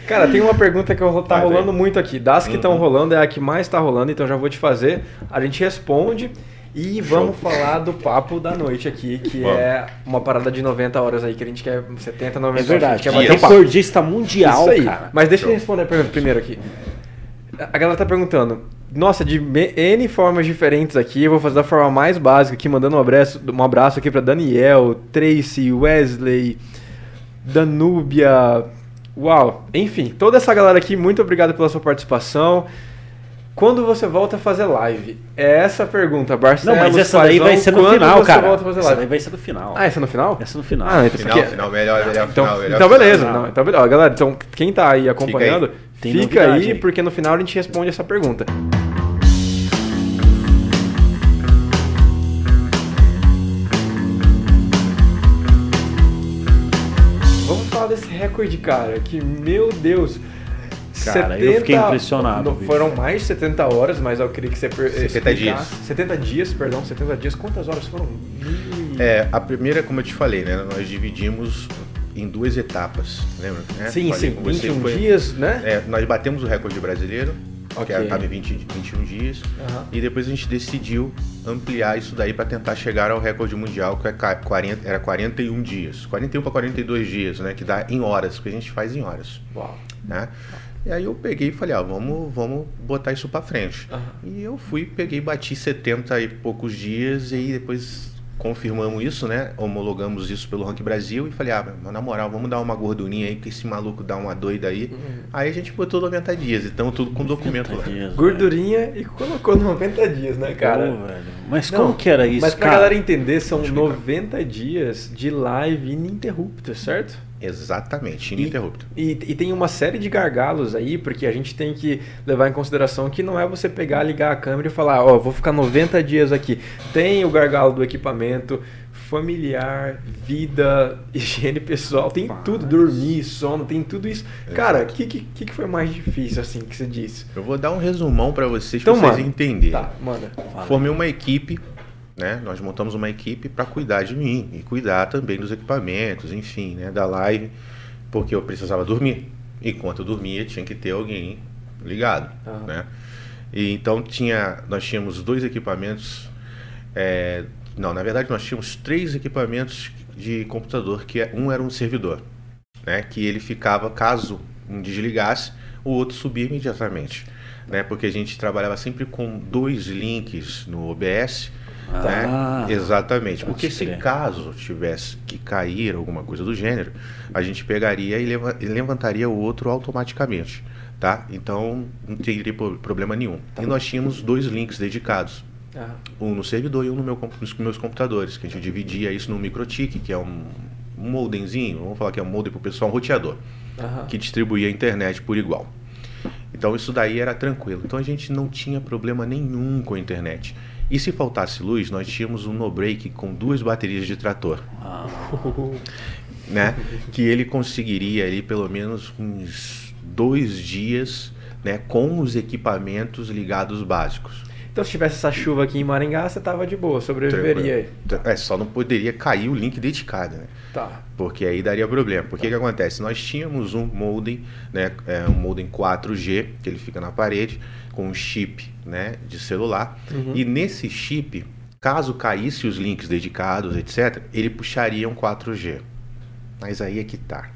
Cara, tem uma pergunta que tá rolando muito aqui. Das que estão Uhum. rolando é a que mais tá rolando, então já vou te fazer. A gente responde e vamos falar do papo da noite aqui, que Vamos. é uma parada de 90 horas aí que a gente quer 70, 90 É verdade. A gente quer um. Recordista mundial, Isso aí. cara. Mas deixa eu Show. responder a pergunta primeiro aqui. A galera tá perguntando. Nossa, de N formas diferentes aqui, eu vou fazer da forma mais básica aqui, mandando um abraço, um abraço aqui pra Daniel, Tracy, Wesley, Danúbia. Uau! Enfim, toda essa galera aqui, muito obrigado pela sua participação. Quando você volta a fazer live? É essa a pergunta, Não, Barcelos. mas essa daí vai ser no quando final, você cara. volta a fazer Essa live? daí vai ser no final. Ah, essa é no final? Essa no final. Ah, então, Final, porque- final, melhor, melhor então, final, melhor então beleza, final. não, então beleza. Ó, Galera, então quem tá aí acompanhando, fica aí, aí. porque no final a gente responde essa pergunta. Vamos falar desse recorde, cara, que meu Deus. Cara, eu fiquei impressionado, não, foram mais de 70 horas, mas eu queria que você per- 70 explicasse. dias. 70 dias, perdão, 70 dias. Quantas horas foram? É, a primeira, como eu te falei, né? Nós dividimos em duas etapas, lembra? né? sim, Falei sim, com você, 21 foi- dias, né? É, nós batemos o recorde brasileiro, Ok. que estava em 20, 21 dias, Aham. e depois a gente decidiu ampliar isso daí para tentar chegar ao recorde mundial, que é ca- 40, era 41 dias. 41 para 42 dias, né? Que dá em horas, que a gente faz em horas, Uau. né? E aí eu peguei e falei, ó, vamos, vamos botar isso para frente. Aham. E eu fui, peguei, bati 70 e poucos dias e aí depois confirmamos isso, né? Homologamos isso pelo Rank Brasil e falei, ah, mas na moral, vamos dar uma gordurinha aí, que esse maluco dá uma doida aí. Uhum. Aí a gente botou 90 dias, então tudo com documento lá. Dias, Gordurinha e colocou 90 dias, né, velho. cara? Pô, velho. Mas Não, como que era isso, Mas pra cara? galera entender, são Deixa eu explicar. 90 dias de live ininterrupta, certo? Exatamente, ininterrupto. E, e tem uma série de gargalos aí, porque a gente tem que levar em consideração que não é você pegar, ligar a câmera e falar, ó, vou ficar 90 dias aqui. Tem o gargalo do equipamento, familiar, vida, higiene pessoal, tem Pá, tudo, mas- dormir, sono, tem tudo isso. Cara, o Exato. que, que, que foi mais difícil, assim, que você disse? Eu vou dar um resumão para vocês, Então, pra vocês mano, entenderem. Tá, manda. Formei uma equipe, né? Nós montamos uma equipe para cuidar de mim e cuidar também dos equipamentos, enfim, né? Da live, porque eu precisava dormir. Enquanto eu dormia, tinha que ter alguém ligado, Aham. né? E então tinha, nós tínhamos dois equipamentos, é, não, na verdade nós tínhamos três equipamentos de computador, que é- um era um servidor, né? Que ele ficava, caso um desligasse, o outro subia imediatamente, né? Porque a gente trabalhava sempre com dois links no OBS, Ah, né? Exatamente. pode Porque se crer. caso tivesse que cair alguma coisa do gênero, a gente pegaria e leva- e levantaria o outro automaticamente, tá? Então não teria pro- problema nenhum. E nós tínhamos dois links dedicados, Ah, um no servidor e um no meu, nos meus computadores, que a gente dividia isso no microtik, que é um, modemzinho, vamos falar que é um modem para o pessoal, um roteador aham. que distribuía a internet por igual. Então isso daí era tranquilo. Então a gente não tinha problema nenhum com a internet. E se faltasse luz, nós tínhamos um no-break com duas baterias de trator, ah, né? que ele conseguiria ali pelo menos uns dois dias, né? Com os equipamentos ligados básicos. Então se tivesse essa chuva aqui em Maringá, você tava de boa, sobreviveria aí. Tranquilo. É, só não poderia cair o link dedicado, né? Tá. Porque aí daria problema. Porque o que acontece? Nós tínhamos um modem, né, é, um modem 4G, que ele fica na parede, com um chip né, de celular. Uhum. E nesse chip, Caso caísse os links dedicados, etc., ele puxaria um 4G. Mas aí é que tá.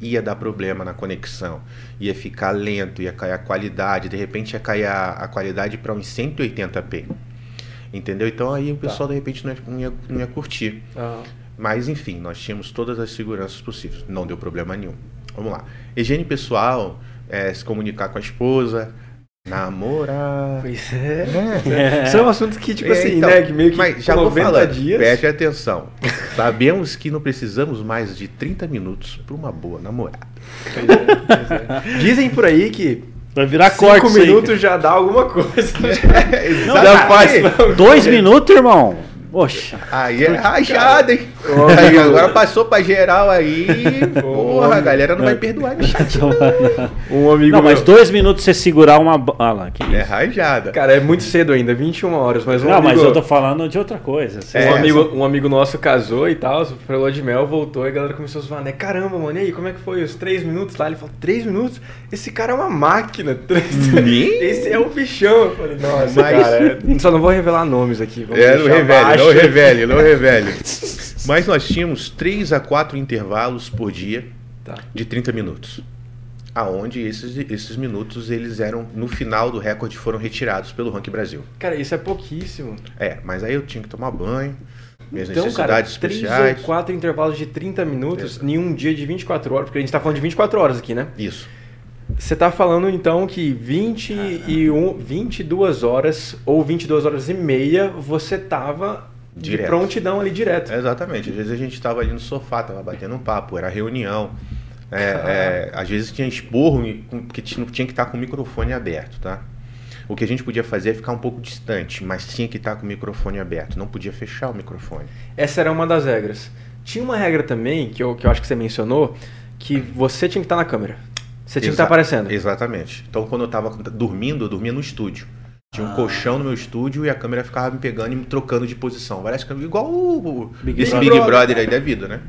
Ia dar problema na conexão, ia ficar lento, ia cair a qualidade, de repente ia cair a, a qualidade para uns 180p. Entendeu? Então aí o Tá. pessoal de repente não ia, não ia, não ia curtir. Mas enfim, nós tínhamos todas as seguranças possíveis. Não deu problema nenhum. Vamos lá. Higiene pessoal, é, se comunicar com a esposa, namorar. pois é. É. São assuntos que, tipo É, assim, então, né? Que meio que mas já vou 90 falando, dias. preste atenção. Sabemos que não precisamos mais de 30 minutos para uma boa namorada. Pois é, pois é. Dizem por aí que Vai virar cinco corte isso aí, minutos já dá alguma coisa. Não, já faz. Dois minutos, irmão? Poxa. Aí é rajada, hein? Aí agora passou pra geral aí. Porra, a galera não vai perdoar no chat. Um amigo Não, mas meu- dois minutos você segurar uma. Ah lá, que É isso. rajada. Cara, é muito cedo ainda, 21 horas, mas um Não, amigo... mas eu tô falando de outra coisa. Você Um, É. amigo, um amigo nosso casou e tal, foi lua de mel, voltou e a galera começou a zoar, né? Caramba, mano, e aí, como é que foi os três minutos lá? Ele falou, três minutos? Esse cara é uma máquina. Três... Esse é o bichão. Eu falei, nossa, Mas- cara. é- Só não vou revelar nomes aqui. vamos É, não revele, não baixo. revele, não revele. Mas nós tínhamos 3 a 4 intervalos por dia Tá. de 30 minutos. Aonde esses, esses minutos eles eram, no final do recorde, foram retirados pelo Ranking Brasil. Cara, isso é pouquíssimo. É, mas aí eu tinha que tomar banho, minhas Então, cara, necessidades três especiais. ou quatro intervalos de 30 minutos Exato. em um dia de 24 horas, porque a gente tá falando de 24 horas aqui, né? Isso. Você tá falando então que 21, 22 horas ou 22 horas e meia você tava de Direto. prontidão ali direto. Exatamente. Às vezes a gente estava ali no sofá, tava batendo um papo, era reunião. É, é, às vezes tinha esporro e- com- que tinha que estar com o microfone aberto, tá? O que a gente podia fazer é ficar um pouco distante, mas tinha que estar com o microfone aberto, não podia fechar o microfone. Essa era uma das regras. Tinha uma regra também, que eu, que eu acho que você mencionou, que você tinha que estar na câmera. Você tinha que estar Exa- aparecendo. Exatamente. Então quando eu estava dormindo, eu dormia no estúdio. Tinha um Ah. colchão no meu estúdio e a câmera ficava me pegando e me trocando de posição. Várias câmeras, igual o, Big esse. Big Brother aí da vida, né?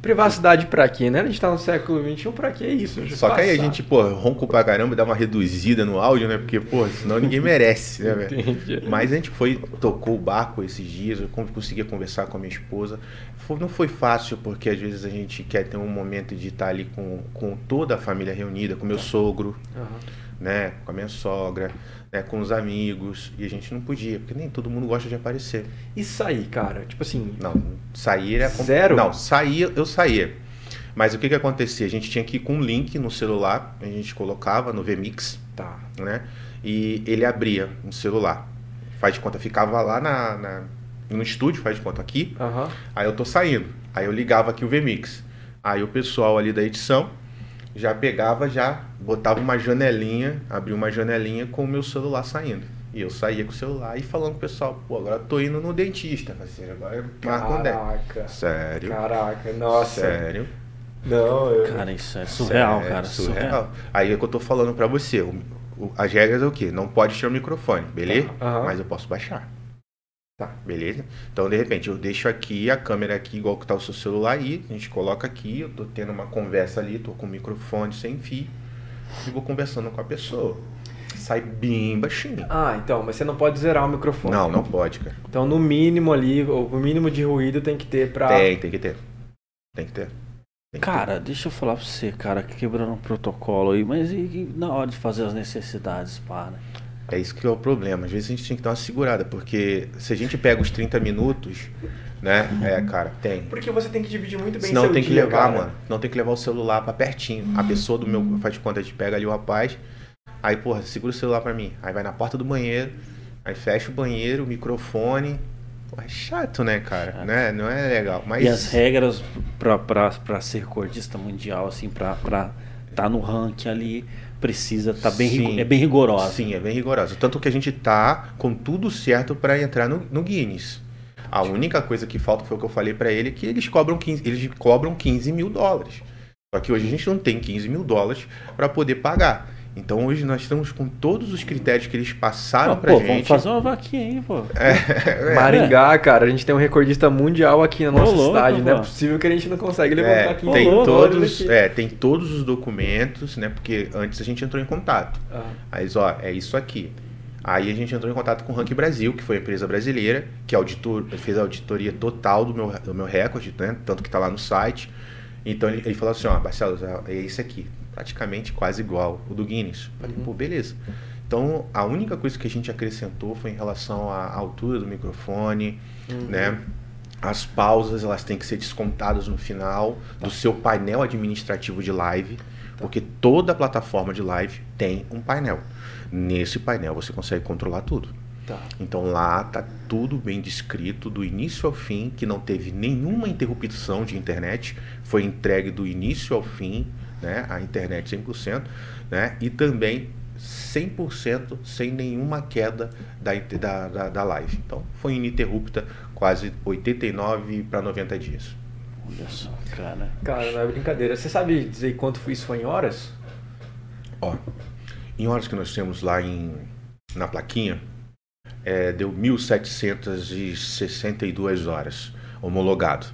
Privacidade pra quê, né? A gente tá no século XXI, pra que isso? Só que aí a passar. gente, pô, ronco pra caramba e dá uma reduzida no áudio, né? Porque, pô, senão ninguém merece, né, velho? Mas a gente foi, tocou o barco esses dias, eu con- conseguia conversar com a minha esposa. Não foi fácil, porque às vezes a gente quer ter um momento de estar ali com, com toda a família reunida, com meu sogro, Aham. né? Com a minha sogra, né? Com os amigos. E a gente não podia, porque nem todo mundo gosta de aparecer. E sair, cara? Tipo assim, Não, sair com- Zero? Não, saía, eu saía. Mas o que que acontecia? A gente tinha que ir com um link no celular, a gente colocava no VMix, tá. né? E ele abria no celular. Faz de conta, ficava lá na, na- no estúdio, faz de conta aqui. Aham. Aí eu tô saindo. Aí eu ligava aqui o VMix. Aí o pessoal ali da edição já pegava, já botava uma janelinha, abria uma janelinha com o meu celular saindo. E eu saía com o celular e falando pro pessoal, pô, agora eu tô indo no dentista, parceiro. Agora eu marco um. Caraca. Sério? Caraca, nossa. Sério? Não, eu... Cara, isso é surreal, Sério, cara. Surreal. Surreal. Aí é que eu tô falando pra você. o- o- as regras é o quê? Não pode tirar o microfone, beleza? Mas eu posso baixar. Tá. Beleza? Então, de repente, eu deixo aqui a câmera aqui, igual que tá o seu celular aí. A gente coloca aqui, eu tô tendo uma conversa ali, tô com o microfone sem fio. E vou conversando com a pessoa. Sai bem baixinho. Ah, então, mas você não pode zerar o microfone. Não, não pode, cara. Então, no mínimo ali, o mínimo de ruído tem que ter pra... Tem, tem que ter. Tem que ter. Tem que Cara, deixa eu falar pra você, cara, quebrando um protocolo aí, mas e, e na hora de fazer as necessidades, para? É isso que é o problema. Às vezes a gente tem que dar uma segurada, porque se a gente pega os 30 minutos, né? É, cara, tem. Porque você tem que dividir muito bem Senão seu tem que dia, levar, cara. mano. Não tem que levar o celular pra pertinho. A pessoa do meu. Faz de conta, a gente pega ali o rapaz. Aí, porra, segura o celular pra mim. Aí vai na porta do banheiro. Aí fecha o banheiro, o microfone. Pô, é chato, né, cara? Chato. Né? Não é legal. Mas. E as regras pra ser recordista mundial, assim, pra, pra tá no ranking ali, precisa, tá bem, Sim. é bem rigorosa. Sim, é bem rigoroso. Tanto que a gente tá com tudo certo pra entrar no, no Guinness. A única coisa que falta foi o que eu falei pra ele, que eles cobram 15, eles cobram 15 mil dólares. Só que hoje a gente não tem 15 mil dólares pra poder pagar. Então hoje nós estamos com todos os critérios que eles passaram Ah, pra pô, gente. vamos fazer uma vaquinha aí, pô. É, Maringá, cara, a gente tem um recordista mundial aqui na nossa louco, cidade. Não é pô. possível que a gente não consegue É, levantar aqui. tem, louco, todos, aqui. é, tem todos os documentos, né? Porque antes a gente entrou em contato. Ah, Mas, ó, é isso aqui. Aí a gente entrou em contato com o Rank Brasil, que foi a empresa brasileira, que auditor, fez a auditoria total do meu, do meu recorde, né? tanto que está lá no site. Então ele, ele falou assim, ó, Barcelos, é esse aqui, praticamente quase igual o do Guinness. Falei, pô, beleza. Então a única coisa que a gente acrescentou foi em relação à altura do microfone, Uhum. né? As pausas elas têm que ser descontadas no final do seu painel administrativo de live, porque toda plataforma de live tem um painel. Nesse painel você consegue controlar tudo. Tá. Então lá tá tudo bem descrito do início ao fim, que não teve nenhuma interrupção de internet, foi entregue do início ao fim, né, a internet 100%, né, e também 100% sem nenhuma queda da, da, da, da live. Então foi ininterrupta quase 89 para 90 dias. Olha só, cara. Cara, não é brincadeira. Você sabe dizer quanto foi isso foi em horas? Ó, em horas que nós temos lá em, na plaquinha, é, deu 1.762 horas homologado.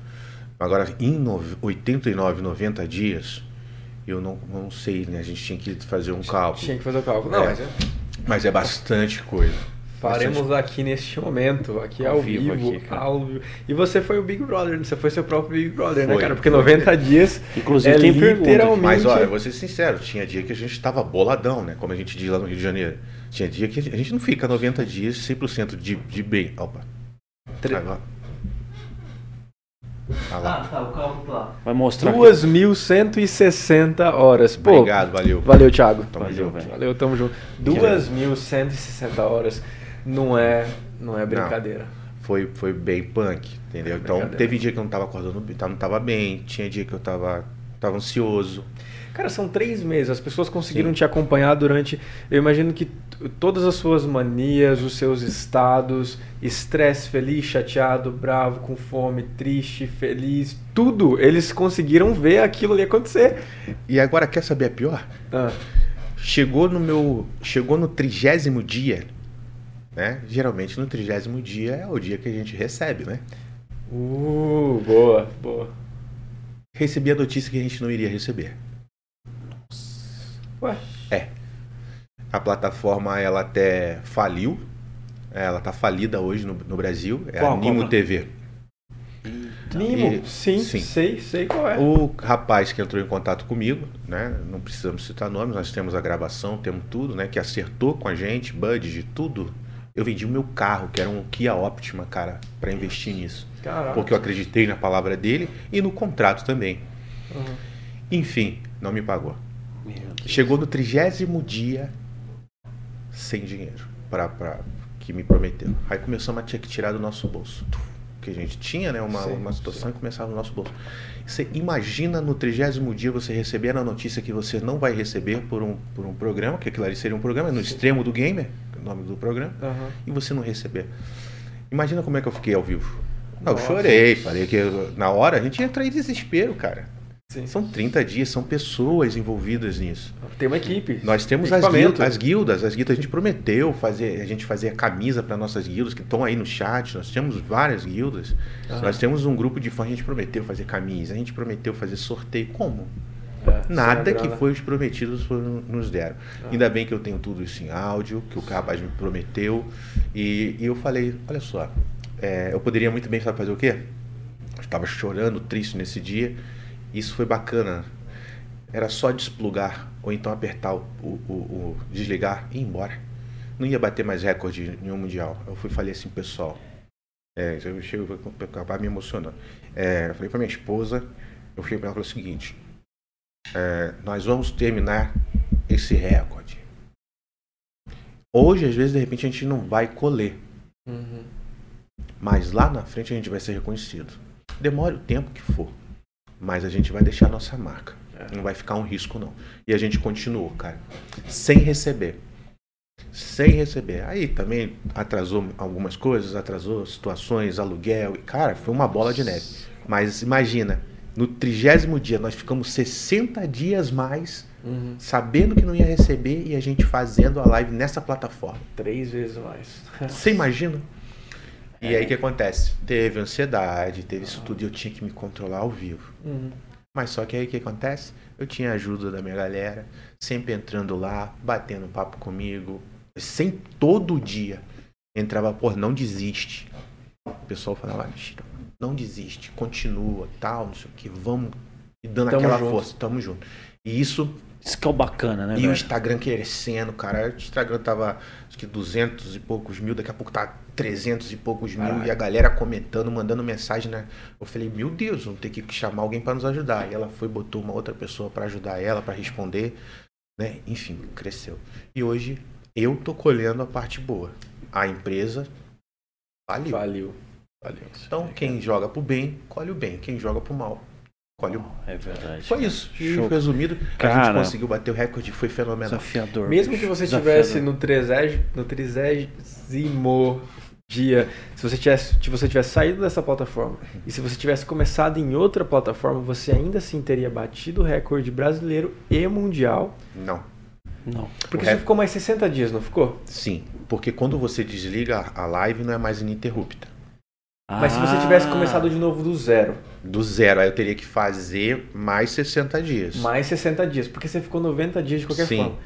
Agora, em nove- 89, 90 dias, eu não, não sei, né? A gente tinha que fazer um cálculo. Tinha que fazer o cálculo. Não, É. mas é- Mas é bastante coisa. faremos aqui neste momento, aqui ao, Ao vivo, vivo aqui, ao. E você foi o Big Brother, né? você foi seu próprio Big Brother, né, Foi, cara? Porque foi. 90 dias Inclusive é tem pergunta. literalmente... Mas olha, vou ser sincero, tinha dia que a gente estava boladão, né? Como a gente diz lá no Rio de Janeiro. Tinha dia que a gente não fica 90 dias 100% de, de bem. Opa. Tre- Vai lá. Lá. tá, o cálculo tá lá. Vai mostrar. 2.160 horas. Pô, Obrigado, valeu. Valeu, Thiago. Tamo Valeu, junto. velho. Valeu, tamo junto. 2.160 horas não é, não é brincadeira. Foi, foi bem punk, entendeu? É então teve dia que eu não tava acordando, tá- não tava bem, tinha dia que eu tava, tava ansioso. Cara, são três meses. As pessoas conseguiram Sim. te acompanhar durante. Eu imagino que todas as suas manias, os seus estados, estresse, feliz, chateado, bravo, com fome, triste, feliz, tudo. Eles conseguiram ver aquilo ali acontecer. E agora quer saber a pior? Ah, Chegou no meu, chegou no trigésimo dia, né? Geralmente no trigésimo dia é o dia que a gente recebe, né? Uh, boa, boa. Recebi a notícia que a gente não iria receber. Ué, A plataforma ela até faliu, ela tá falida hoje no, no Brasil, é Qual? a Nimo Qual? TV. Nimo, E- sim, sim. sei, sei qual é. O rapaz que entrou em contato comigo, né? Não precisamos citar nomes, nós temos a gravação, temos tudo, né? Que acertou com a gente, budget, tudo. Eu vendi o meu carro, que era um Kia Optima, cara, para investir nisso. Caraca. Porque eu acreditei na palavra dele e no contrato também. Uhum. Enfim, não me pagou. Chegou no trigésimo dia sem dinheiro para que me prometeu. Aí começamos a ter que tirar do nosso bolso. Que a gente tinha, né? Uma, Sim, uma situação e começava no nosso bolso. Você imagina no trigésimo dia você receber a notícia que você não vai receber por um, por um programa, que aquilo ali seria um programa, no extremo do gamer, o nome do programa, Aham. e você não receber. Imagina como é que eu fiquei ao vivo. Não, eu Nossa. chorei, falei que eu- na hora a gente entra em desespero, cara. Sim. São 30 dias, são pessoas envolvidas nisso. Tem uma equipe. Nós temos as, Equipamento. guil- as guildas, as guildas a gente prometeu fazer, a gente fazer camisa para nossas guildas que estão aí no chat. Nós temos várias guildas. Aham. Nós temos um grupo de fãs, a gente prometeu fazer camisa, a gente prometeu fazer sorteio. Como? É, Nada a que foi os prometidos foram- nos deram. Ah. Ainda bem que eu tenho tudo isso em áudio, que o rapaz me prometeu. E, e eu falei, olha só, é, eu poderia muito bem sabe fazer o quê? Eu estava chorando, triste nesse dia. Isso foi bacana. Era só desplugar ou então apertar o, o- o- desligar e ir embora. Não ia bater mais recorde nenhum mundial. Eu fui falei assim, pessoal. É, eu chego, vou acabar me emocionando. É, eu falei pra minha esposa, eu cheguei pra ela e falei o seguinte: é, nós vamos terminar esse recorde. Hoje, às vezes, de repente, a gente não vai colher, Uhum. mas lá na frente a gente vai ser reconhecido. Demore o tempo que for, mas a gente vai deixar a nossa marca. É. Não vai ficar um risco, não. E a gente continuou, cara, sem receber. Sem receber. Aí também atrasou algumas coisas, atrasou situações, aluguel. e, Cara, foi uma bola de neve. Mas imagina, no trigésimo dia nós ficamos 60 dias mais Uhum. sabendo que não ia receber e a gente fazendo a live nessa plataforma. Três vezes mais. Você imagina? E aí o que acontece? Teve ansiedade, teve isso tudo e eu tinha que me controlar ao vivo. Uhum. Mas só que aí o que acontece? Eu tinha a ajuda da minha galera, sempre entrando lá, batendo papo comigo, sem todo dia. Entrava, pô, não desiste. O pessoal falava, "Mentira, não desiste, continua, tal, não sei o que, vamos. E dando Tamo aquela junto. força, tamo junto. E isso Isso que é o bacana, né, e o velho? Instagram crescendo, cara. O Instagram tava, acho que 200 e poucos mil, daqui a pouco tá 300 e poucos mil. E a galera comentando, mandando mensagem, né? Eu falei, meu Deus, vamos ter que chamar alguém para nos ajudar. E ela foi, botou uma outra pessoa para ajudar ela, para responder, né? Enfim, cresceu. E hoje eu tô colhendo a parte boa. A empresa faliu. Valeu. Valeu. Então, quem joga pro bem, colhe o bem. Quem joga pro mal, colhe o mal. É verdade. Foi isso. E resumido, a Cara. gente conseguiu bater o recorde, foi fenomenal. Desafiador. Mesmo que você estivesse no trezésimo, no trigésimo dia, se você tivesse, se você tivesse saído dessa plataforma e se você tivesse começado em outra plataforma, você ainda assim teria batido o recorde brasileiro e mundial. Não. Não. Porque É. você ficou mais 60 dias, não ficou? Sim, porque quando você desliga a live não é mais ininterrupta. Mas se você tivesse Ah. começado de novo do zero, Do zero, aí eu teria que fazer mais 60 dias. mais 60 dias, porque você ficou 90 dias de qualquer Sim. forma.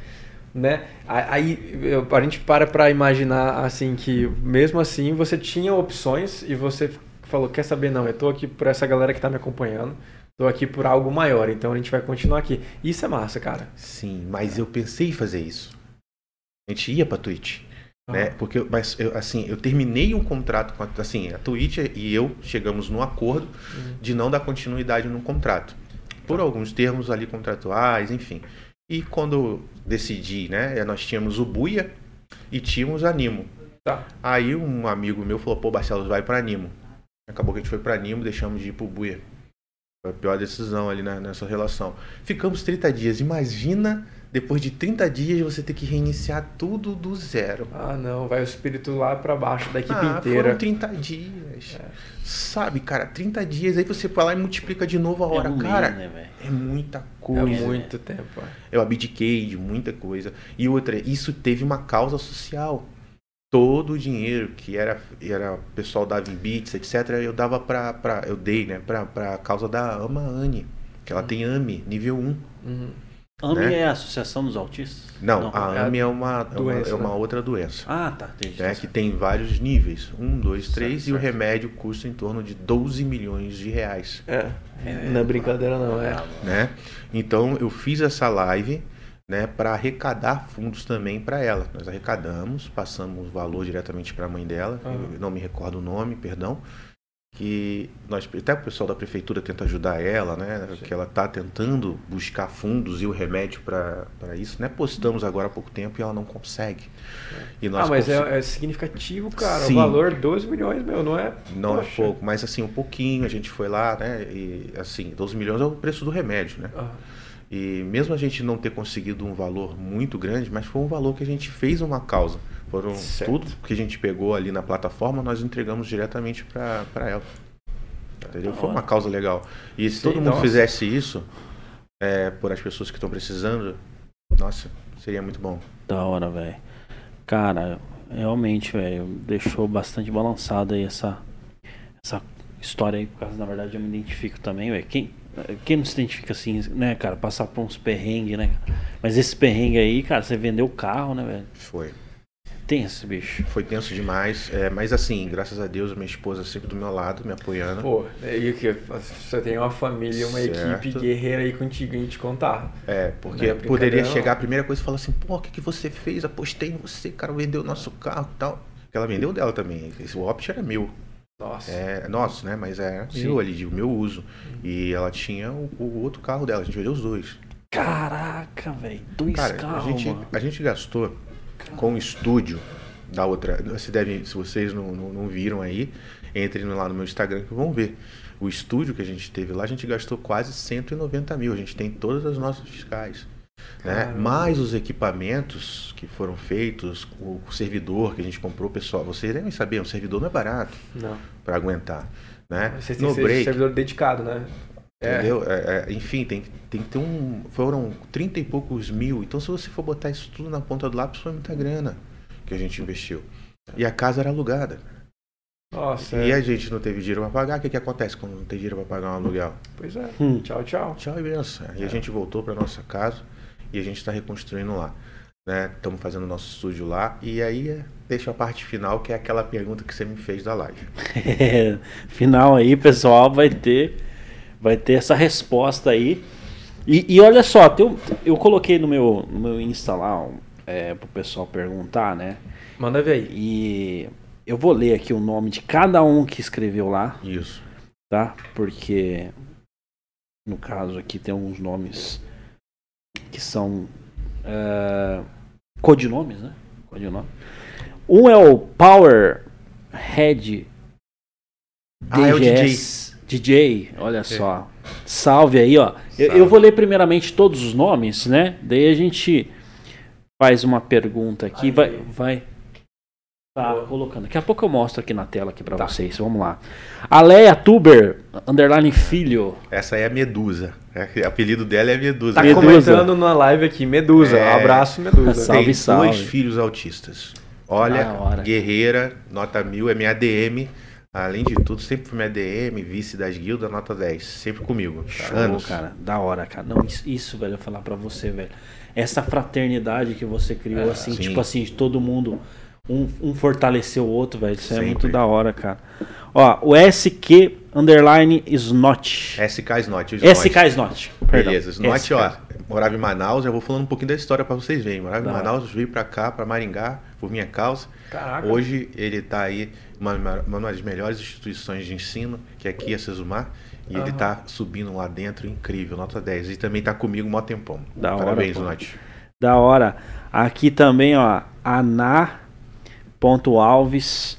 Né? Aí eu- a gente para pra imaginar assim que mesmo assim você tinha opções e você falou, quer saber não, eu tô aqui por essa galera que tá me acompanhando, tô aqui por algo maior, então a gente vai continuar aqui. Isso é massa, cara. Sim, mas eu pensei em fazer isso. A gente ia pra Twitch, né? Porque, eu- mas eu, assim, eu terminei um contrato com a, assim, a Twitch e eu chegamos num acordo de não dar continuidade no contrato. Por alguns termos ali contratuais, enfim. E quando eu decidi, né? Nós tínhamos o Buia e tínhamos a Nimo. Tá. Aí um amigo meu falou, pô, Barcelos, vai pra Nimo. Acabou que a gente foi pra Nimo, deixamos de ir pro Buia. Foi a pior decisão ali na- nessa relação. Ficamos 30 dias. Imagina, depois de 30 dias, você ter que reiniciar tudo do zero. Ah, não, vai o espírito lá pra baixo da equipe ah, inteira. foram 30 dias. Sabe, cara, 30 dias. Aí você vai lá e multiplica de novo a hora. É um cara, mês, né, velho? é muita É coisa. muito tempo. ó. Eu abdiquei de muita coisa. E outra, isso teve uma causa social. Todo o dinheiro que era, era o pessoal dava em bits, etc., eu dava pra, pra eu dei, né, pra, pra causa da Ama Anne, que ela tem AMI, nível 1. Uhum. AMI né? é a Associação dos Autistas? Não, a é a AMI é uma, é uma, doença, é uma né? outra doença. Ah, tá. Entendi. né, que tem vários níveis, um, dois, três, Certo, e o certo. remédio custa em torno de 12 milhões de reais. É, É, não é brincadeira não, é. Né? Então eu fiz essa live, né, para arrecadar fundos também para ela. Nós arrecadamos, passamos o valor diretamente para a mãe dela, eu não me recordo o nome, perdão. Que nós, até o pessoal da prefeitura tenta ajudar ela, né? Que ela está tentando buscar fundos e o remédio para isso, né? Postamos agora há pouco tempo e ela não consegue. E nós Ah, mas é, é significativo, cara. Sim. O valor 12 milhões, meu, não é? não Poxa. é pouco, mas assim, um pouquinho, a gente foi lá, né? E assim, 12 milhões é o preço do remédio, né? Ah, E mesmo a gente não ter conseguido um valor muito grande, mas foi um valor que a gente fez uma causa. Foram Certo. tudo que a gente pegou ali na plataforma, nós entregamos diretamente para ela. Entendeu? Foi uma causa legal. E se Sim, todo mundo nossa. fizesse isso é, por as pessoas que estão precisando, nossa, seria muito bom. Da hora, velho. Cara, realmente, velho, deixou bastante balançada aí essa, essa história aí, por causa, na verdade, eu me identifico também, velho. Quem, quem não se identifica assim, né, cara? Passar por uns perrengues, né? Mas esse perrengue aí, cara, você vendeu o carro, né, velho? Foi. Esse bicho. Foi tenso demais. é, mas assim, graças a Deus, minha esposa sempre do meu lado, me apoiando. Pô, e o que? Você tem uma família, uma Certo. equipe guerreira aí contigo em te contar. É, porque Não é poderia chegar a primeira coisa e falar assim, pô, o que, que você fez? Apostei em você, cara, vendeu o nosso carro e tal. Porque ela vendeu dela também. Esse option era meu. Nossa. É nosso, né? Mas é Sim. meu ali, de meu uso. E ela tinha o, o outro carro dela, a gente vendeu os dois. Caraca, velho. Dois Cara, carros, a, gente, mano. a gente gastou com o estúdio da outra. Se, devem, se vocês não, não, não viram aí, entrem lá no meu Instagram que vão ver. O estúdio que a gente teve lá, a gente gastou quase 190 mil. A gente tem todas as nossas fiscais. Né? Mais os equipamentos que foram feitos, o servidor que a gente comprou, pessoal. Vocês devem saber, um servidor não é barato para aguentar. Né? Vocês têm No que ser break, servidor dedicado, né? É. Entendeu? É, é, enfim, tem, tem que ter um. Foram 30 e poucos mil. Então, se você for botar isso tudo na ponta do lápis, foi muita grana que a gente investiu. E a casa era alugada. Nossa, E é. a gente não teve dinheiro para pagar. O que, que acontece quando não tem dinheiro para pagar um aluguel? Pois é. Hum. Tchau, tchau. Tchau e benção. E a gente voltou para nossa casa e a gente está reconstruindo lá. né? Estamos fazendo o nosso estúdio lá. E aí é, deixa a parte final, que é aquela pergunta que você me fez da live. É, final aí, pessoal, vai ter, vai ter essa resposta aí. E, e olha só, tem, eu coloquei no meu, no meu Insta lá é, pro pessoal perguntar, né? Manda ver aí. E eu vou ler aqui o nome de cada um que escreveu lá, Isso. tá? Porque no caso aqui tem alguns nomes que são é, codinomes, né? Codinome. Um é o Power Head Ah, é o DGS. DJ, olha só. Salve aí, ó. Eu, eu vou ler primeiramente todos os nomes, né? Daí a gente faz uma pergunta aqui, Aí. vai, vai tá Boa. colocando. Daqui a pouco eu mostro aqui na tela aqui para vocês. Vamos lá. Aleia Tuber, underline filho. Essa aí é a Medusa. É, o apelido dela é Medusa. Tá Medusa. comentando na live aqui, Medusa. É. Um abraço, Medusa. Salve, Tem salve. dois filhos autistas. Olha, guerreira, nota mil, é minha ADM. Além de tudo, sempre foi minha ADM, vice das guildas, nota 10. Sempre comigo. Show, Anos. cara. Da hora, cara. Não, isso, isso, velho, eu falar pra você, velho. Essa fraternidade que você criou, É, assim, sim. tipo assim, de todo mundo. Um, um fortaleceu o outro, velho. Isso é Sempre. muito da hora, cara. Ó, o SQ underline Snot. SK Snot. SK Snot. Beleza, Snot, ó, morava em Manaus, já vou falando um pouquinho da história pra vocês verem. Morava Da em Manaus, veio pra cá, pra Maringá, por minha causa. Caraca. Hoje ele tá aí, uma, uma das melhores instituições de ensino, que é aqui a Sesumar, e ele Aham. tá subindo lá dentro, incrível, nota 10. E também tá comigo mó tempão. Da hora, Parabéns. Snot. Da hora. Aqui também, ó, Ana.alves,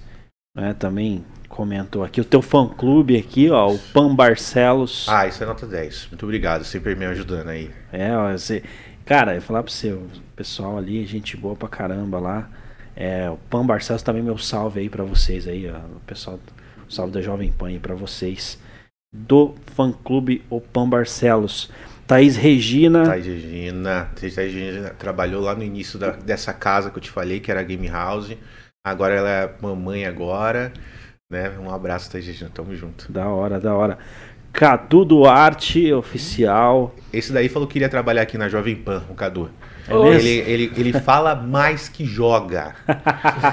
né, também comentou aqui. O teu fã clube aqui, ó, o Pan Barcelos. Ah, isso é nota 10. Muito obrigado, sempre me ajudando aí. É, ó, você... Cara, eu falar pra você, o pessoal ali, gente boa pra caramba lá. É, o Pan Barcelos também meu salve aí pra vocês aí, ó, o pessoal, salve da Jovem Pan aí pra vocês. Do fã clube O Pan Barcelos. Thaís Regina. Thaís Regina, Thaís Regina trabalhou lá no início da- dessa casa que eu te falei, que era a Game House. Agora ela é mamãe agora, né? Um abraço, Thaís Regina, tamo junto. Da hora, da hora. Cadu Duarte, oficial. Esse daí falou que iria trabalhar aqui na Jovem Pan, o Cadu. É? Ele, ele, ele fala mais que joga.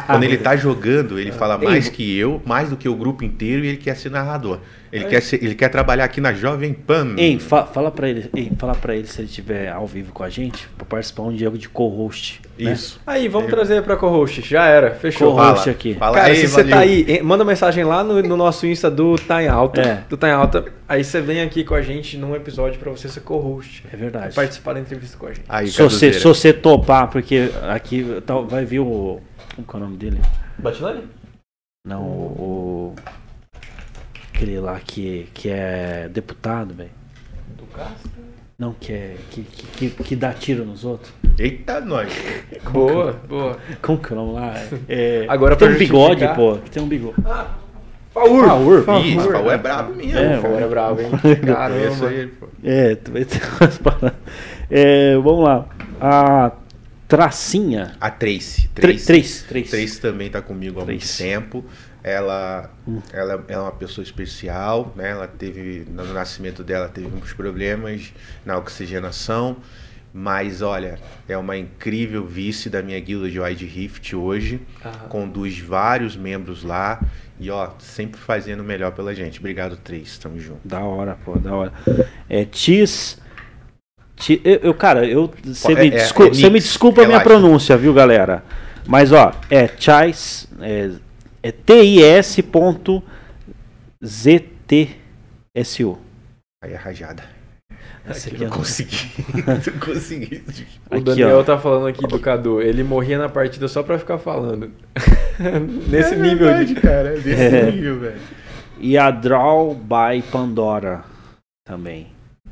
Quando ele tá jogando, ele fala mais que eu, mais do que o grupo inteiro, e ele quer ser narrador. Ele, quer, ser- ele quer trabalhar aqui na Jovem Pan. Ei, fa- fala pra ele, ei, fala para ele se ele estiver ao vivo com a gente, pra participar um dia de co-host. né? Isso. Aí, vamos Eu- trazer pra co-host. Já era, fechou. Co-host. Host aqui. Fala Cara, aí, se você valeu. tá aí, manda mensagem lá no, no nosso Insta do Tá em Alta. É. Do Tá em Alta. Aí você vem aqui com a gente num episódio pra você ser co-host. É verdade. Participar da entrevista com a gente. Aí, Se você, Caduzeira. se você topar, porque aqui tá- vai vir o. Como que é o nome dele? Batilani? Não, o. aquele lá que, que é deputado, velho. Do Castro. Não, que é. Que, que, que, que dá tiro nos outros. Eita, nós. Boa, boa. Como que é o nome lá? É, Agora que tem um bigode, pô. Que tem um bigode. Faur! Faur. Ih, esse Paul é brabo mesmo. É, Faur é bravo, hein? Caramba. pô. É, tu vai ter umas paradas. É, vamos lá. A Tracinha. A Tracy. Três. Três. Três. Tracy também tá comigo há muito Tracy. tempo. Ela, Hum. ela é uma pessoa especial, né? Ela teve, no nascimento dela, teve uns problemas na oxigenação. Mas olha, é uma incrível vice da minha guilda de Wide Rift hoje. Aham. Conduz vários membros lá. E ó, sempre fazendo o melhor pela gente. Obrigado, Tracy. Tamo junto. Da hora, pô, da hora. É Tis. Ti- Eu, eu, cara, eu, você É- me, é- descul- é me desculpa a minha pronúncia, viu, galera? Mas, ó, é Chais. É, é TIS.ZTSU. Aí é rajada. Essa Aqui aqui, Não ó. consegui. Não consegui. O Aqui, Daniel ó. tá falando aqui do Cadu. Ele morria na partida só pra ficar falando. Nesse É nível verdade, de. cara. Desse É. nível, velho. E a Draw by Pandora também.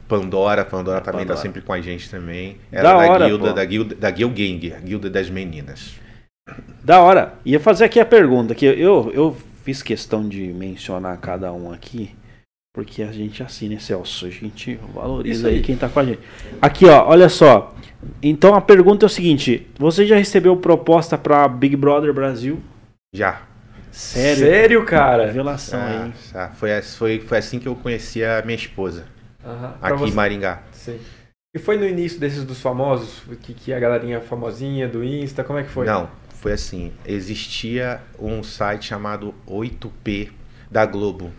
Pandora, Pandora também Pandora. tá sempre com a gente também. Da Ela é da hora, guilda, pô. da guilda, da Guild Gang, a guilda das meninas. Da hora. Ia fazer aqui a pergunta, que eu, eu fiz questão de mencionar cada um aqui, porque a gente assim, né, Celso? A gente valoriza aí. aí. quem tá com a gente. Aqui, ó, olha só. Então a pergunta é o seguinte: você já recebeu proposta pra Big Brother Brasil? Já. Sério? Sério, cara? Revelação Ah, aí. tá. foi, foi, foi assim que eu conheci a minha esposa, Aham. Aqui você- em Maringá. Sim. E foi no início desses dos famosos, que, que a galerinha famosinha do Insta, como é que foi? Não, foi assim. Existia um site chamado 8P da Globo.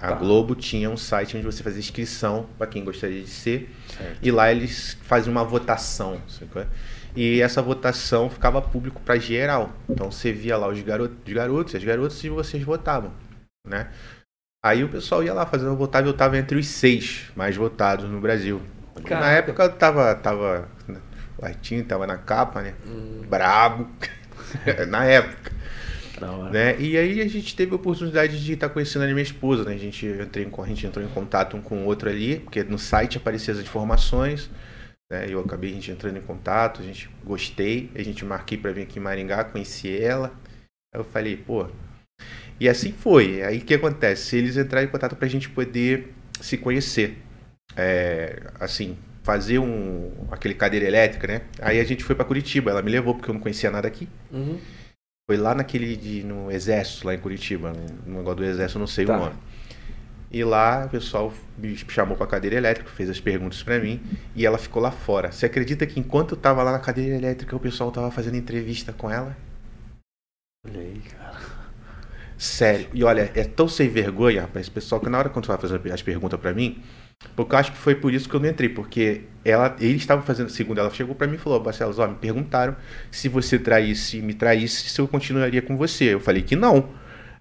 A Tá. Globo tinha um site onde você fazia inscrição para quem gostaria de ser. Certo. E lá eles faziam uma votação. sabe? E essa votação ficava público para geral. Então você via lá os garotos, os garotos e as garotas e vocês votavam. Né? Aí o pessoal ia lá fazendo votar e eu estava entre os seis mais votados no Brasil. Na Caraca. época eu tava, tava né, o Artinho tava na capa, né? Hum. Brabo. na época. Né? E aí a gente teve a oportunidade de estar conhecendo a minha esposa, né? A gente, entrei em, a gente entrou em contato um com o outro ali, porque no site apareciam as informações, né? Eu acabei a gente entrando em contato, a gente gostei, a gente marquei para vir aqui em Maringá, conheci ela. Aí eu falei, pô. E assim foi. Aí o que acontece? Eles entraram em contato pra gente poder se conhecer. É, assim, fazer um aquele cadeira elétrica, né? Aí a gente foi para Curitiba, ela me levou porque eu não conhecia nada aqui. Uhum. Foi lá naquele de, no exército, lá em Curitiba, no negócio do exército, não sei Tá. o nome. E lá o pessoal me chamou pra cadeira elétrica, fez as perguntas pra mim e ela ficou lá fora. Você acredita que enquanto eu tava lá na cadeira elétrica, o pessoal tava fazendo entrevista com ela? Olha aí, cara. Sério. E olha, é tão sem vergonha, rapaz, pessoal, que na hora quando você vai fazendo as perguntas pra mim, porque eu acho que foi por isso que eu não entrei, porque ela, eles estavam fazendo, segundo ela chegou pra mim e falou, Barcelos, ó, me perguntaram se você traísse, me traísse, se eu continuaria com você. Eu falei que não.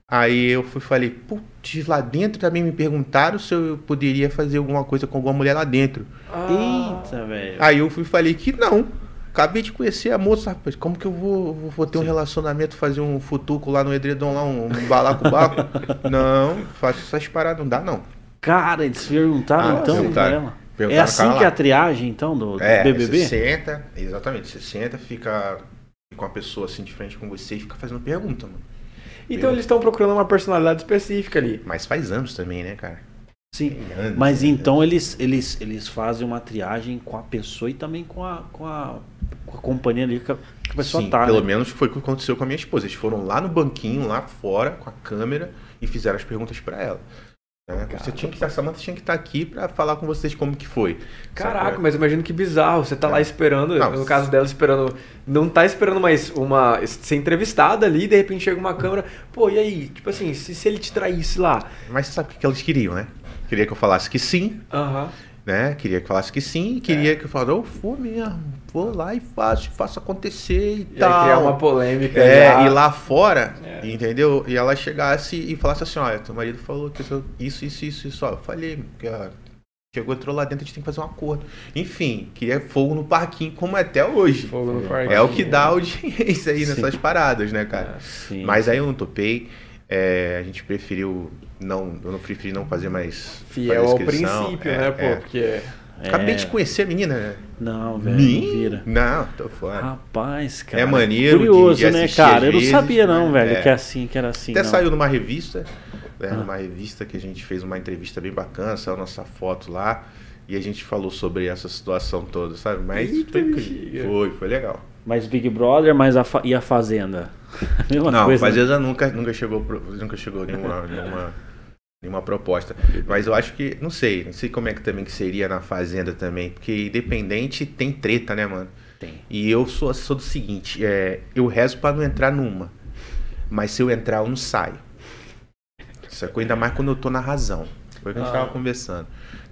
Aí eu fui falei, putz, lá dentro também me perguntaram se eu poderia fazer alguma coisa com alguma mulher lá dentro. Ah, Eita, velho. Aí eu fui falei que não. Acabei de conhecer a moça, rapaz. Como que eu vou, vou- vou ter um relacionamento, fazer um futuco lá no edredom, lá, um, um balacobaco? não, faço essas paradas, não dá não. Cara, eles perguntaram Ah, então perguntaram. ela. É Perguntaram, assim que é a triagem, então, do, do É, BBB? você senta, exatamente, você senta, fica com a pessoa assim de frente com você e fica fazendo pergunta, mano. Então eles estão procurando uma personalidade específica ali. Mas faz anos também, né, cara? Sim. Anos, Mas né? então eles, eles, eles fazem uma triagem com a pessoa e também com a, com a, com a companhia ali que a, pessoa Sim, tá. pelo né? menos foi o que aconteceu com a minha esposa. Eles foram lá no banquinho, lá fora, com a câmera e fizeram as perguntas pra ela. Né? Você tinha que, a Samantha tinha que estar aqui pra falar com vocês como que foi. Caraca, Sabe? mas imagino que bizarro. Você tá lá É. esperando, Não, no caso dela, esperando. Não tá esperando mais uma. ser entrevistada ali, e de repente chega uma câmera. Pô, e aí? Tipo assim, se, se ele te traísse lá. Mas sabe o que que eles queriam, né? Queria que eu falasse que sim, Aham. Né? Queria que falasse que sim, queria que eu falasse, eu vou mesmo, vou lá e faço, faço acontecer e, E tal. aí criar uma polêmica. É, já. e lá fora, É. entendeu? E ela chegasse e falasse assim, olha, teu marido falou que isso, isso, isso, isso, isso. Ó, eu falei, que ó, chegou, entrou lá dentro, a gente tem que fazer um acordo. Enfim, queria fogo no parquinho, como é até hoje. Fogo no parquinho. É o que dá audiência aí Sim. nessas paradas, né, cara? Sim. Mas aí eu não topei. É, a gente preferiu não, eu não preferi não fazer mais Fiel ao princípio, É, né, pô? é. Porque. É. Acabei de conhecer a menina, né? Não, velho, não vira. Não, tô fora. Rapaz, cara. É maneiro Curioso, de- de né, cara? Eu não sabia, não, né? velho, É. que é assim, que era assim. Até não. saiu numa revista, né, Ah. numa revista que a gente fez uma entrevista bem bacana, saiu a nossa foto lá e a gente falou sobre essa situação toda, sabe? Mas Eita, foi, foi, foi legal. Mas Big Brother, mas a e a Fazenda? Mesma Não, coisa. né? Fazenda nunca, nunca chegou, nunca chegou nenhuma, nenhuma, nenhuma proposta. Mas eu acho que, não sei, não sei como é que também que seria na Fazenda também, porque independente tem treta, né, mano? Tem. E eu sou, sou do seguinte, é, eu rezo pra não entrar numa. Mas se eu entrar, eu não saio. Sacou? Ainda mais quando eu tô na razão. Foi o que a gente Ah. tava conversando.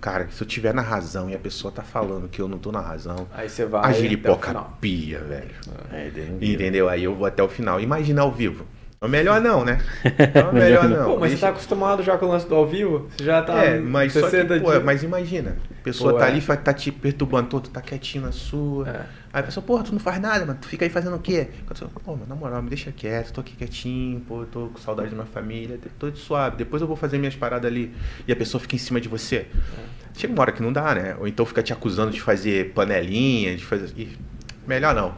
Cara, se eu tiver na razão e a pessoa tá falando que eu não tô na razão, Aí você vai. a giripoca pia, velho. É. Entendeu? Aí eu vou até o final. Imagina ao vivo. É melhor não, né? É melhor não. Pô, mas você Deixa- tá acostumado já com o lance do ao vivo? Você já tá. É, mas só que, 60 pô, mas imagina, a pessoa Pô, tá é. ali, tá te perturbando todo, tá quietinho na sua. É. Aí a pessoa, porra, tu não faz nada, mano, tu fica aí fazendo o quê? Eu pô, mas na moral, me deixa quieto, tô aqui quietinho, pô, eu tô com saudade da minha família, tô de suave, depois eu vou fazer minhas paradas ali. E a pessoa fica em cima de você. É. Chega uma hora que não dá, né? Ou então fica te acusando de fazer panelinha, de fazer. Ih, melhor não.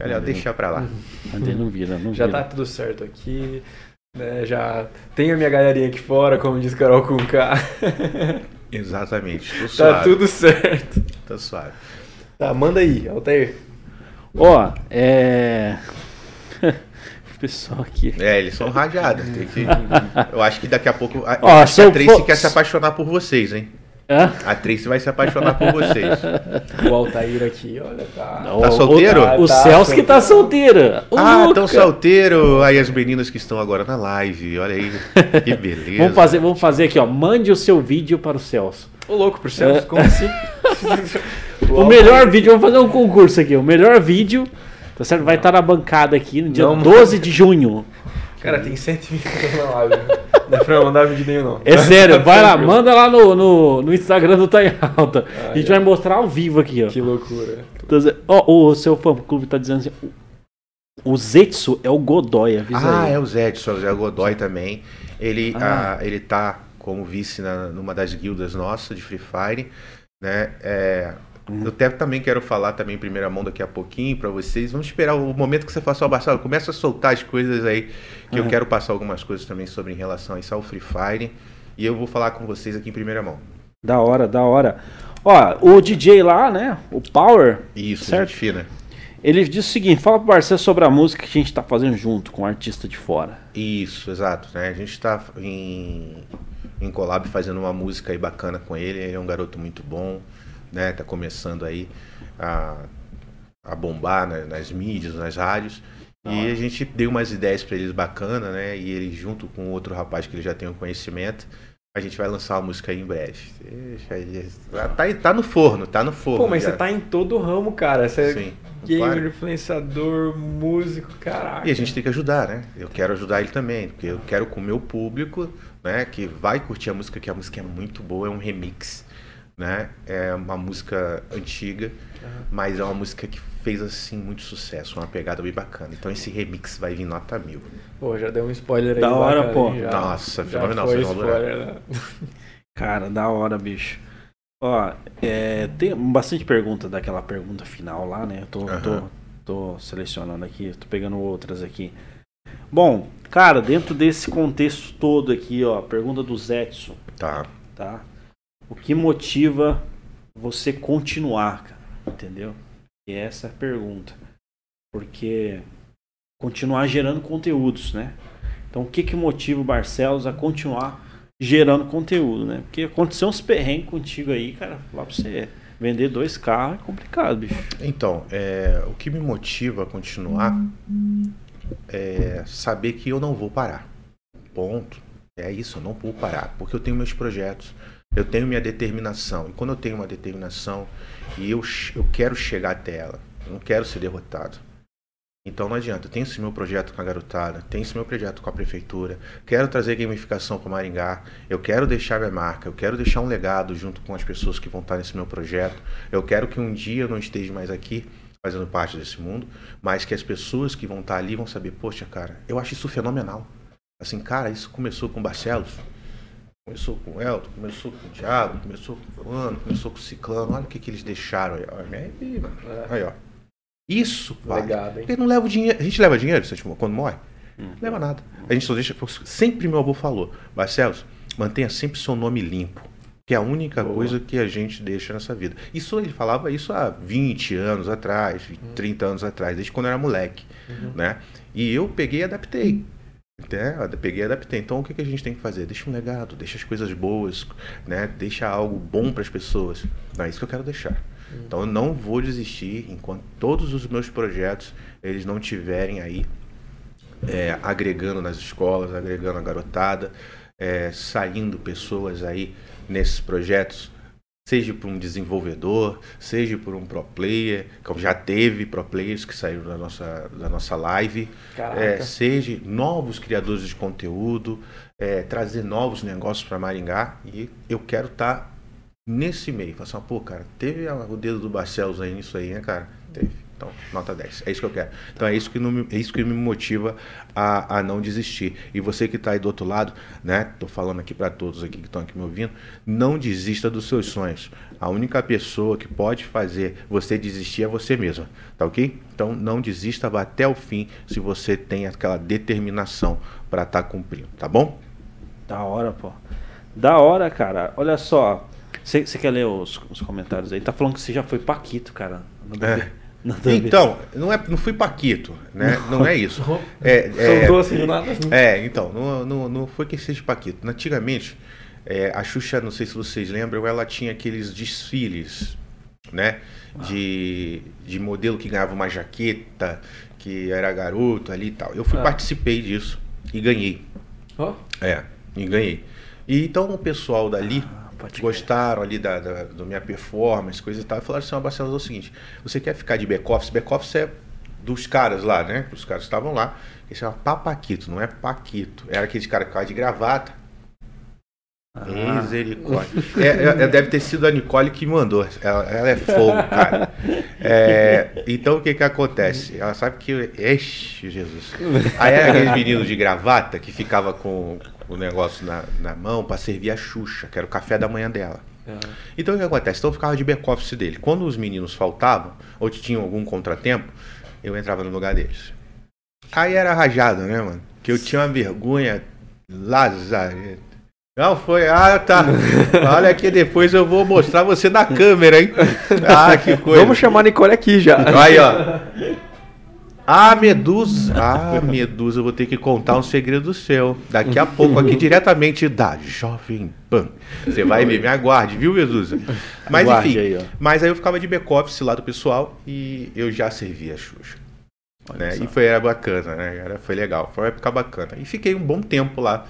Melhor Uhum. deixar pra lá. Daí não vira, não Já vira. tá tudo certo aqui. Né, já tenho a minha galerinha aqui fora, como diz Carol com K. Exatamente. Tô tá suave. tudo certo. Tô suave. Tá, manda aí, Altair. Ó, é. o pessoal aqui. É, eles são rajados. Tem que... Eu acho que daqui a pouco. Ó, que a Tracy for- quer se apaixonar por vocês, hein? A Tracy vai se apaixonar por vocês. O Altair aqui, olha, tá. O- o- solteiro? O, Tá Celso que tá solteiro. O ah, Luca. tão solteiro. Aí as meninas que estão agora na live. Olha aí. Que beleza. Vamos fazer, vamos fazer aqui, ó. Mande o seu vídeo para o Celso. Ô, louco, pro Celso, como assim? O melhor vídeo, vamos fazer um concurso aqui. O melhor vídeo, tá certo? Vai estar na bancada aqui no dia Não, 12 de junho. Cara, tem 120 pessoas na live. Não é pra mandar vídeo nenhum, não. É sério, vai lá, manda lá no, no, no Instagram do Tá em Alta. a gente ai. vai mostrar ao vivo aqui, ó. Que loucura. Dizendo- Ó, o seu fã clube tá dizendo assim. O Zetsu é o Godoy, avisa Ah, aí. é o Zedson, o Zé Godoy também. Ele, Ah. ah, ele tá como vice na, numa das guildas nossas de Free Fire, né? É, Hum. Eu até também quero falar também em primeira mão daqui a pouquinho pra vocês. Vamos esperar o momento que você faça o Barçal. Começa a soltar as coisas aí, que eu Aham. quero passar algumas coisas também sobre em relação a isso ao Free Fire. E eu vou falar com vocês aqui em primeira mão. Da hora, da hora. Ó, o DJ lá, né? O Power, Isso, Certo. gente fina. ele diz o seguinte: fala pro Barcelo sobre a música que a gente tá fazendo junto com o artista de fora. Isso, exato. Né? A gente está em, em collab fazendo uma música aí bacana com ele. Ele é um garoto muito bom, né? Tá começando aí a, a bombar né, nas mídias, nas rádios. E a gente deu umas ideias para eles bacana, né? E ele junto com outro rapaz que ele já tem um conhecimento, a gente vai lançar uma música aí em breve. Deixa ele- Tá, tá no forno, tá no forno. Pô, mas já. você tá em todo o ramo, cara. Você é Sim. gamer, claro. influenciador, músico, caraca. E a gente tem que ajudar, né? Eu quero ajudar ele também, porque eu quero com o meu público, né, que vai curtir a música, que a música é muito boa, é um remix, né? É uma música antiga, mas é uma música que fez assim muito sucesso, uma pegada bem bacana. Então esse remix vai vir nota mil. Pô, já deu um spoiler aí. Da hora, bacana, pô. já. Nossa, já fenomenal, foi spoiler, né? Cara, da hora, bicho. Ó, é, tem bastante pergunta daquela pergunta final lá, né? Eu tô, Aham. tô, tô selecionando aqui, tô pegando outras aqui. Bom, cara, dentro desse contexto todo aqui, ó, pergunta do Zetson, Tá. tá? O que motiva você continuar, cara? Entendeu? E essa é a pergunta. Porque continuar gerando conteúdos, né? Então, o que que motiva o Barcelos a continuar gerando conteúdo, né? Porque aconteceu uns perrengues contigo aí, cara. Lá pra você vender dois carros é complicado, bicho. Então, é, o que me motiva a continuar é saber que eu não vou parar. Ponto. É isso, eu não vou parar, porque eu tenho meus projetos, eu tenho minha determinação. E quando eu tenho uma determinação e eu, eu quero chegar até ela, eu não quero ser derrotado. Então não adianta, tenho esse meu projeto com a garotada, tenho esse meu projeto com a prefeitura, quero trazer gamificação para Maringá, eu quero deixar minha marca, eu quero deixar um legado junto com as pessoas que vão estar nesse meu projeto, eu quero que um dia eu não esteja mais aqui fazendo parte desse mundo, mas que as pessoas que vão estar ali vão saber, poxa, cara, eu acho isso fenomenal. Assim, cara, isso começou com Barcelos, começou com o Elton, começou com o Thiago, começou com o fulano, começou com o Ciclano, olha o que, que eles deixaram aí, ó. Aí, mano. É. Aí, ó. Isso vale. Legado, hein? Porque não leva o dinheiro. A gente leva dinheiro você, quando morre? Hum. Não leva nada. A gente só deixa. Sempre meu avô falou, Barcelos, mantenha sempre seu nome limpo. Que é a única Boa. coisa que a gente deixa nessa vida. Isso ele falava isso há 20 anos atrás, 30 anos atrás, desde quando eu era moleque. Uhum. Né? E eu peguei e adaptei. Né? Eu Peguei e adaptei. Então o que, que a gente tem que fazer? Deixa um legado, deixa as coisas boas, né? deixa algo bom para as pessoas. Não é isso que eu quero deixar. Então eu não vou desistir enquanto todos os meus projetos eles não tiverem aí é, agregando nas escolas, agregando a garotada, é, saindo pessoas aí nesses projetos, seja por um desenvolvedor, seja por um pro player, que já teve pro players que saíram da nossa, da nossa live, é, seja novos criadores de conteúdo, é, trazer novos negócios para Maringá e eu quero estar nesse meio. Falar assim, pô, cara, teve o dedo do Barcelos aí nisso aí, né, cara? Teve. Então, nota 10. É isso que eu quero. Então é isso que, não me- é isso que me motiva a, a não desistir. E você que está aí do outro lado, né? Tô falando aqui para todos aqui que estão aqui me ouvindo, não desista dos seus sonhos. A única pessoa que pode fazer você desistir é você mesma, tá ok? Então não desista, vá até o fim se você tem aquela determinação para estar cumprindo, tá bom? Da hora, pô. Da hora, cara. Olha só. Você quer ler os, os comentários aí? Tá falando que você já foi Paquito, cara. É. Então, não, é, não fui Paquito, né? Não é isso. É, Soltou é, assim do nada. é, então, não, não, não foi que seja Paquito. Antigamente, É, a Xuxa, não sei se vocês lembram, ela tinha aqueles desfiles, né? De, de modelo que ganhava uma jaqueta, que era garoto ali e tal. Eu fui, Ah. participei disso e ganhei. Ó, É, e ganhei. E então o pessoal dali Ah, pode gostaram ali da, da, da minha performance, coisa e tal, e falaram assim, ó, Barcelos, é o seguinte, você quer ficar de back-office? Back-office é dos caras lá, né? Os caras estavam lá, que chama Papaquito, não é Paquito. Era aquele cara que ficava de gravata. Ah, Misericórdia. É, é, é, deve ter sido a Nicole que mandou. Ela, ela é fogo, cara. É, então o que que acontece? Ela sabe que. Ixi, Jesus. Aí era aqueles meninos de gravata que ficava com o negócio na, na mão pra servir a Xuxa, que era o café da manhã dela. é. Então o que acontece? Então eu ficava de back-office dele. Quando os meninos faltavam, ou tinham algum contratempo, eu entrava no lugar deles. Aí era rajado, né, mano? Que eu tinha uma vergonha lazareta. Não, foi. Ah, tá. Olha aqui, depois eu vou mostrar você na câmera, hein? Ah, que coisa. Vamos chamar a Nicole aqui já. Aí, ó. Ah, Medusa. Ah, Medusa, eu vou ter que contar um segredo seu. Daqui a pouco, aqui diretamente da Jovem Pan. Você vai ver, me aguarde, viu, Medusa? Mas Aguarde enfim, aí, ó. mas aí eu ficava de back-office lá do pessoal e eu já servia a Xuxa. Né? E foi era bacana, né? Era, foi legal, foi uma época bacana. E fiquei um bom tempo lá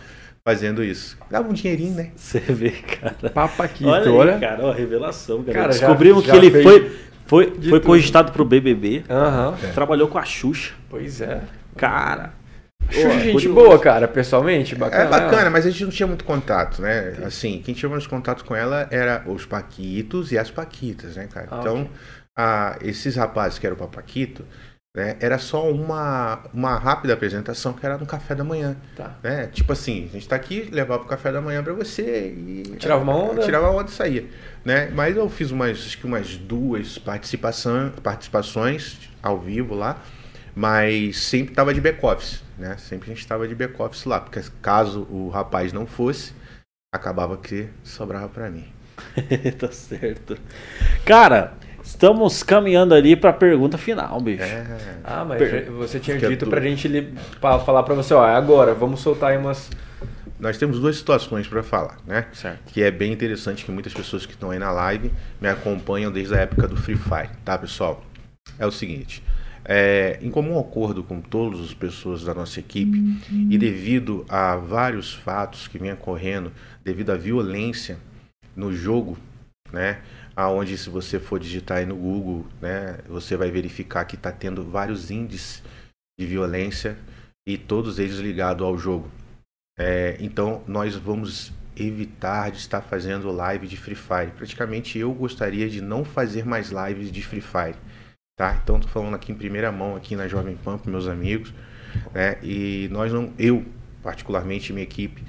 fazendo isso. Dava um dinheirinho, né? Você vê, cara. Papaquito, olha, olha. aí, cara, ó, revelação, cara. Cara, já- Descobrimos já que ele fez foi, foi, foi tudo. cogitado pro BBB, Aham. trabalhou com a Xuxa. Pois é. Cara, Xuxa, Pô, gente curioso. boa, cara, pessoalmente, bacana. É bacana, mas a gente não tinha muito contato, né? Assim, quem tinha mais contato com ela era os Paquitos e as Paquitas, né, cara? Ah, então, ok. a- esses rapazes que eram o Papaquito, né, era só uma, uma rápida apresentação que era no café da manhã, Tá. né? Tipo assim, a gente tá aqui, levava pro café da manhã pra você e... Tirava uma onda? Tirava uma onda e saía, né? Mas eu fiz umas, acho que umas duas participação, participações ao vivo lá, mas sempre tava de back-office, né? Sempre a gente tava de back-office lá, porque caso o rapaz não fosse, acabava que sobrava pra mim. tá certo. Cara, estamos caminhando ali pra pergunta final, bicho. É, Ah, mas Per- você tinha Fica dito tudo. pra gente li- pra falar pra você, ó, é agora, vamos soltar aí umas. nós temos duas situações para falar, né? Certo. Que é bem interessante que muitas pessoas que estão aí na live me acompanham desde a época do Free Fire, tá, pessoal? É o seguinte, é, em comum acordo com todas as pessoas da nossa equipe e devido a vários fatos que vêm ocorrendo, devido à violência no jogo, né? Aonde se você for digitar aí no Google, né, você vai verificar que está tendo vários índices de violência e todos eles ligados ao jogo. É, então nós vamos evitar de estar fazendo live de Free Fire. Praticamente eu gostaria de não fazer mais lives de Free Fire, tá? Então tô falando aqui em primeira mão aqui na Jovem Pan para meus amigos, né? E nós não, eu particularmente minha equipe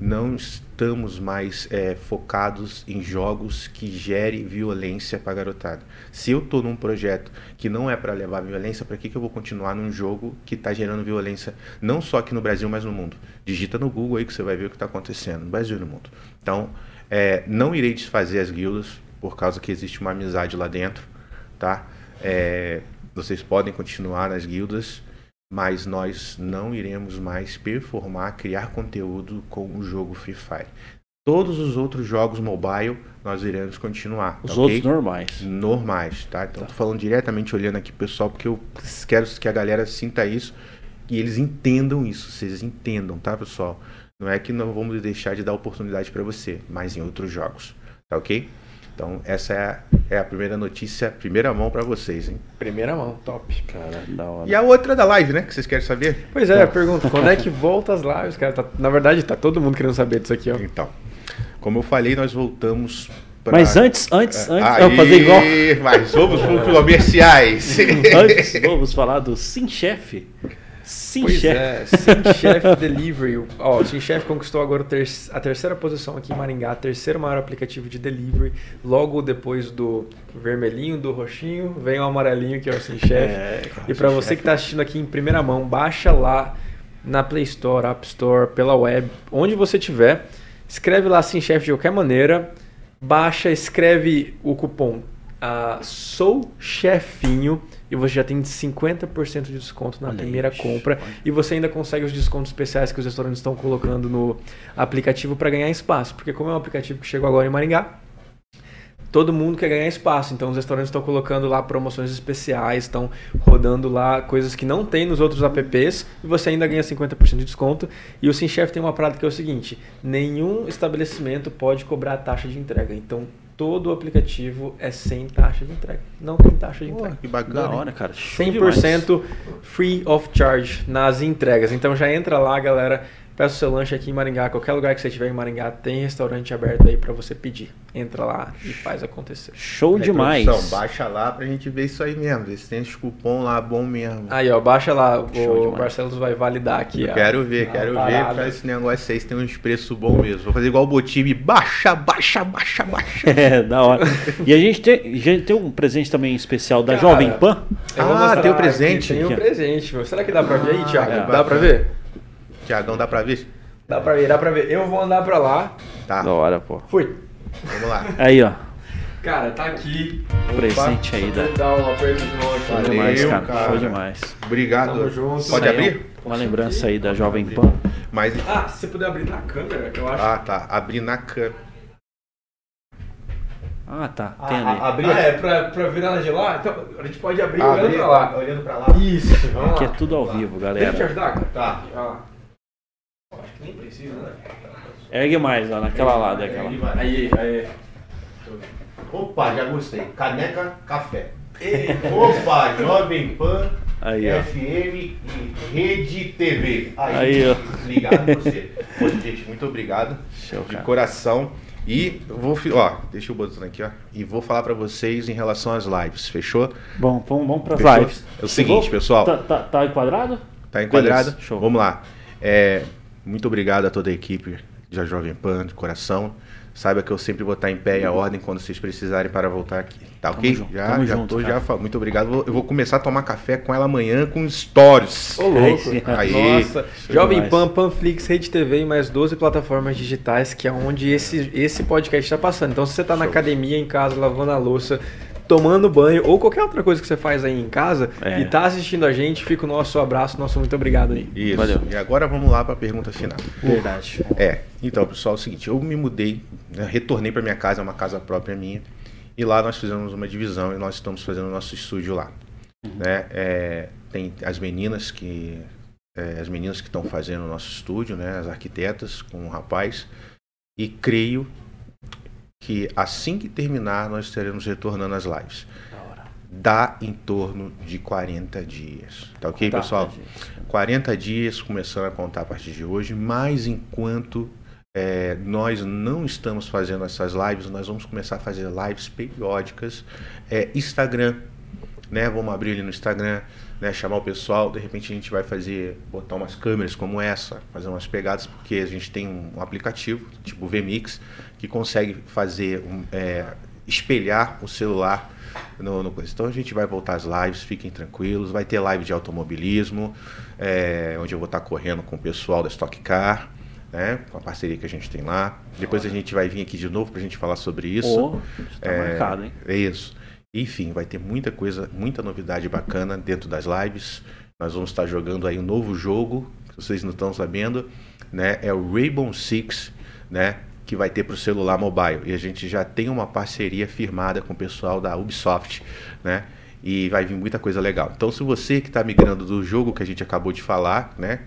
não estamos mais é, focados em jogos que gerem violência para garotada. Se eu tô num projeto que não é para levar violência, para que, que eu vou continuar num jogo que está gerando violência não só aqui no Brasil, mas no mundo? Digita no Google aí que você vai ver o que está acontecendo no Brasil e no mundo. Então, é, não irei desfazer as guildas por causa que existe uma amizade lá dentro, tá? É, vocês podem continuar nas guildas, mas nós não iremos mais performar, criar conteúdo com o jogo Free Fire. Todos os outros jogos mobile nós iremos continuar. Os tá outros ok? normais. normais, tá? Então tô falando diretamente olhando aqui pessoal porque eu quero que a galera sinta isso e eles entendam isso, vocês entendam, tá, pessoal? Não é que não vamos deixar de dar oportunidade para você, mas em outros jogos, tá ok? Então essa é a, é a primeira notícia, primeira mão para vocês, hein? Primeira mão, top. Cara, da hora. E a outra da live, né? Que vocês querem saber? Pois é, eu pergunto, quando é que volta as lives, cara? Tá- na verdade, tá todo mundo querendo saber disso aqui, ó. Então, como eu falei, nós voltamos pra... Mas antes, antes, antes, Aí, eu vou fazer igual. Mas vamos pro comerciais. Antes, vamos falar do Sim Chef. Sim Pois Chef. é, Sim Chef Delivery. Ó, o Sim Chef conquistou agora a terceira posição aqui em Maringá, terceiro maior aplicativo de delivery. Logo depois do vermelhinho, do roxinho, vem o amarelinho que é o Sim Chef. É, E para você que está assistindo aqui em primeira mão, baixa lá na Play Store, App Store, pela web, onde você tiver. Escreve lá Sim Chef de qualquer maneira. Baixa, escreve o cupom ah, Sou Chefinho e você já tem 50% de desconto na Olha primeira compra. E você ainda consegue os descontos especiais que os restaurantes estão colocando no aplicativo para ganhar espaço. Porque como é um aplicativo que chegou agora em Maringá, todo mundo quer ganhar espaço. Então os restaurantes estão colocando lá promoções especiais, estão rodando lá coisas que não tem nos outros apps e você ainda ganha 50% de desconto. E o Sim Chef tem uma parada que é o seguinte: nenhum estabelecimento pode cobrar taxa de entrega. Então todo o aplicativo é sem taxa de entrega. Não tem taxa de Pô, entrega. que bacana. Da hora, cara. Show demais. 100% free of charge nas entregas. Então já entra lá, galera. Peça o seu lanche aqui em Maringá, qualquer lugar que você estiver em Maringá, tem restaurante aberto aí pra você pedir. Entra lá e faz acontecer. Show Aí, demais. produção, baixa lá pra gente ver isso aí mesmo. Ver se tem esse cupom lá bom mesmo. Aí, ó, baixa lá, Show o demais. Barcelos vai validar aqui. Eu ó. quero ver, a quero ver parada. pra esse negócio aí se tem uns preços bons mesmo. Vou fazer igual o Botibi, baixa, baixa, baixa, baixa. É, da hora. E a gente tem, a gente tem um presente também especial da Cara, Jovem Pan. Ah, tem o aqui, presente? Tem ó. presente, meu. Será que dá pra ver aí, Ah, Thiago? é. Dá pra ver? Tiagão, dá pra ver? Dá pra ver, dá pra ver. Eu vou andar pra lá. Tá, Da hora, pô. Fui. vamos lá. Aí, ó. Cara, tá aqui. Presente aí da- dar um aperto de mão aqui. Valeu, demais, cara. cara. Show demais. Obrigado. Tamo junto. Pode é abrir? um- Uma lembrança aí da Jovem Pan. Mas. Ah, se você puder abrir na câmera, eu acho. Ah, tá. Abrir na câmera. Ah, tá. Tem ali. abrir Ah, é, pra, pra virar ela de lá? Então, a gente pode abrir Ah, olhando abrir, pra lá. Olhando pra lá. Isso, vamos Aqui é lá. tudo ao vivo, Deixa eu te galera. ajudar, cara. Tá. Olha lá. Acho que nem precisa, né? Ergue mais lá naquela lá, daquela. Aí, aí. Opa, já gostei. Caneca, café. Opa, Jovem Pan, Aí, ó. FM e Rede TV. Aí, ó. Ligado em você. Pô, gente, muito obrigado. Show, de cara. coração. E vou, ó, deixa eu botar aqui, ó. E vou falar pra vocês em relação às lives, fechou? Bom, vamos, vamos Fechou? lives. É o seguinte, Vou- pessoal. Tá, tá, tá enquadrado? Tá enquadrado? Beleza, show. Vamos lá. É, muito obrigado a toda a equipe da Jovem Pan, de coração. Saiba que eu sempre vou estar em pé e a ordem quando vocês precisarem para voltar aqui. Tá ok? junto, já, tamo já junto, tô, cara. já. Muito obrigado. Vou- Eu vou começar a tomar café com ela amanhã com stories. Ô, louco. Aí. Nossa. Jovem. Pan, Panflix, Rede TV e mais 12 plataformas digitais, que é onde esse, esse podcast está passando. Então, se você está na academia, em casa, lavando a louça, tomando banho ou qualquer outra coisa que você faz aí em casa É. e tá assistindo a gente, fica o nosso abraço, nosso muito obrigado aí. Isso. Valeu. E agora vamos lá para a pergunta final. Verdade. É, então, pessoal, é o seguinte, eu me mudei, né, retornei para minha casa, é uma casa própria minha, e lá nós fizemos uma divisão e nós estamos fazendo o nosso estúdio lá. Né? É, tem as meninas que é, as meninas que estão fazendo o nosso estúdio, né, as arquitetas com o rapaz, e creio que assim que terminar nós estaremos retornando às lives. Dá em torno de 40 dias. Tá ok, Tá, pessoal? gente. 40 dias começando a contar a partir de hoje, mas enquanto é, nós não estamos fazendo essas lives, nós vamos começar a fazer lives periódicas. É, Instagram, né? Vamos abrir ali no Instagram, né? Chamar o pessoal. De repente a gente vai fazer, botar umas câmeras como essa, fazer umas pegadas, porque a gente tem um aplicativo, tipo VMix, que consegue fazer, um, é, espelhar o celular no, no coisa. Então a gente vai voltar às lives, fiquem tranquilos. Vai ter live de automobilismo, é, onde eu vou estar correndo com o pessoal da Stock Car, né? Com a parceria que a gente tem lá. Depois a gente vai vir aqui de novo para a gente falar sobre isso. Ô, tá marcado, hein? É isso. Enfim, vai ter muita coisa, muita novidade bacana dentro das lives. Nós vamos estar jogando aí um novo jogo, que vocês não estão sabendo, né? É o Rainbow Six, né? Que vai ter para o celular mobile. E a gente já tem uma parceria firmada com o pessoal da Ubisoft, né? E vai vir muita coisa legal. Então, se você que está migrando do jogo que a gente acabou de falar, né?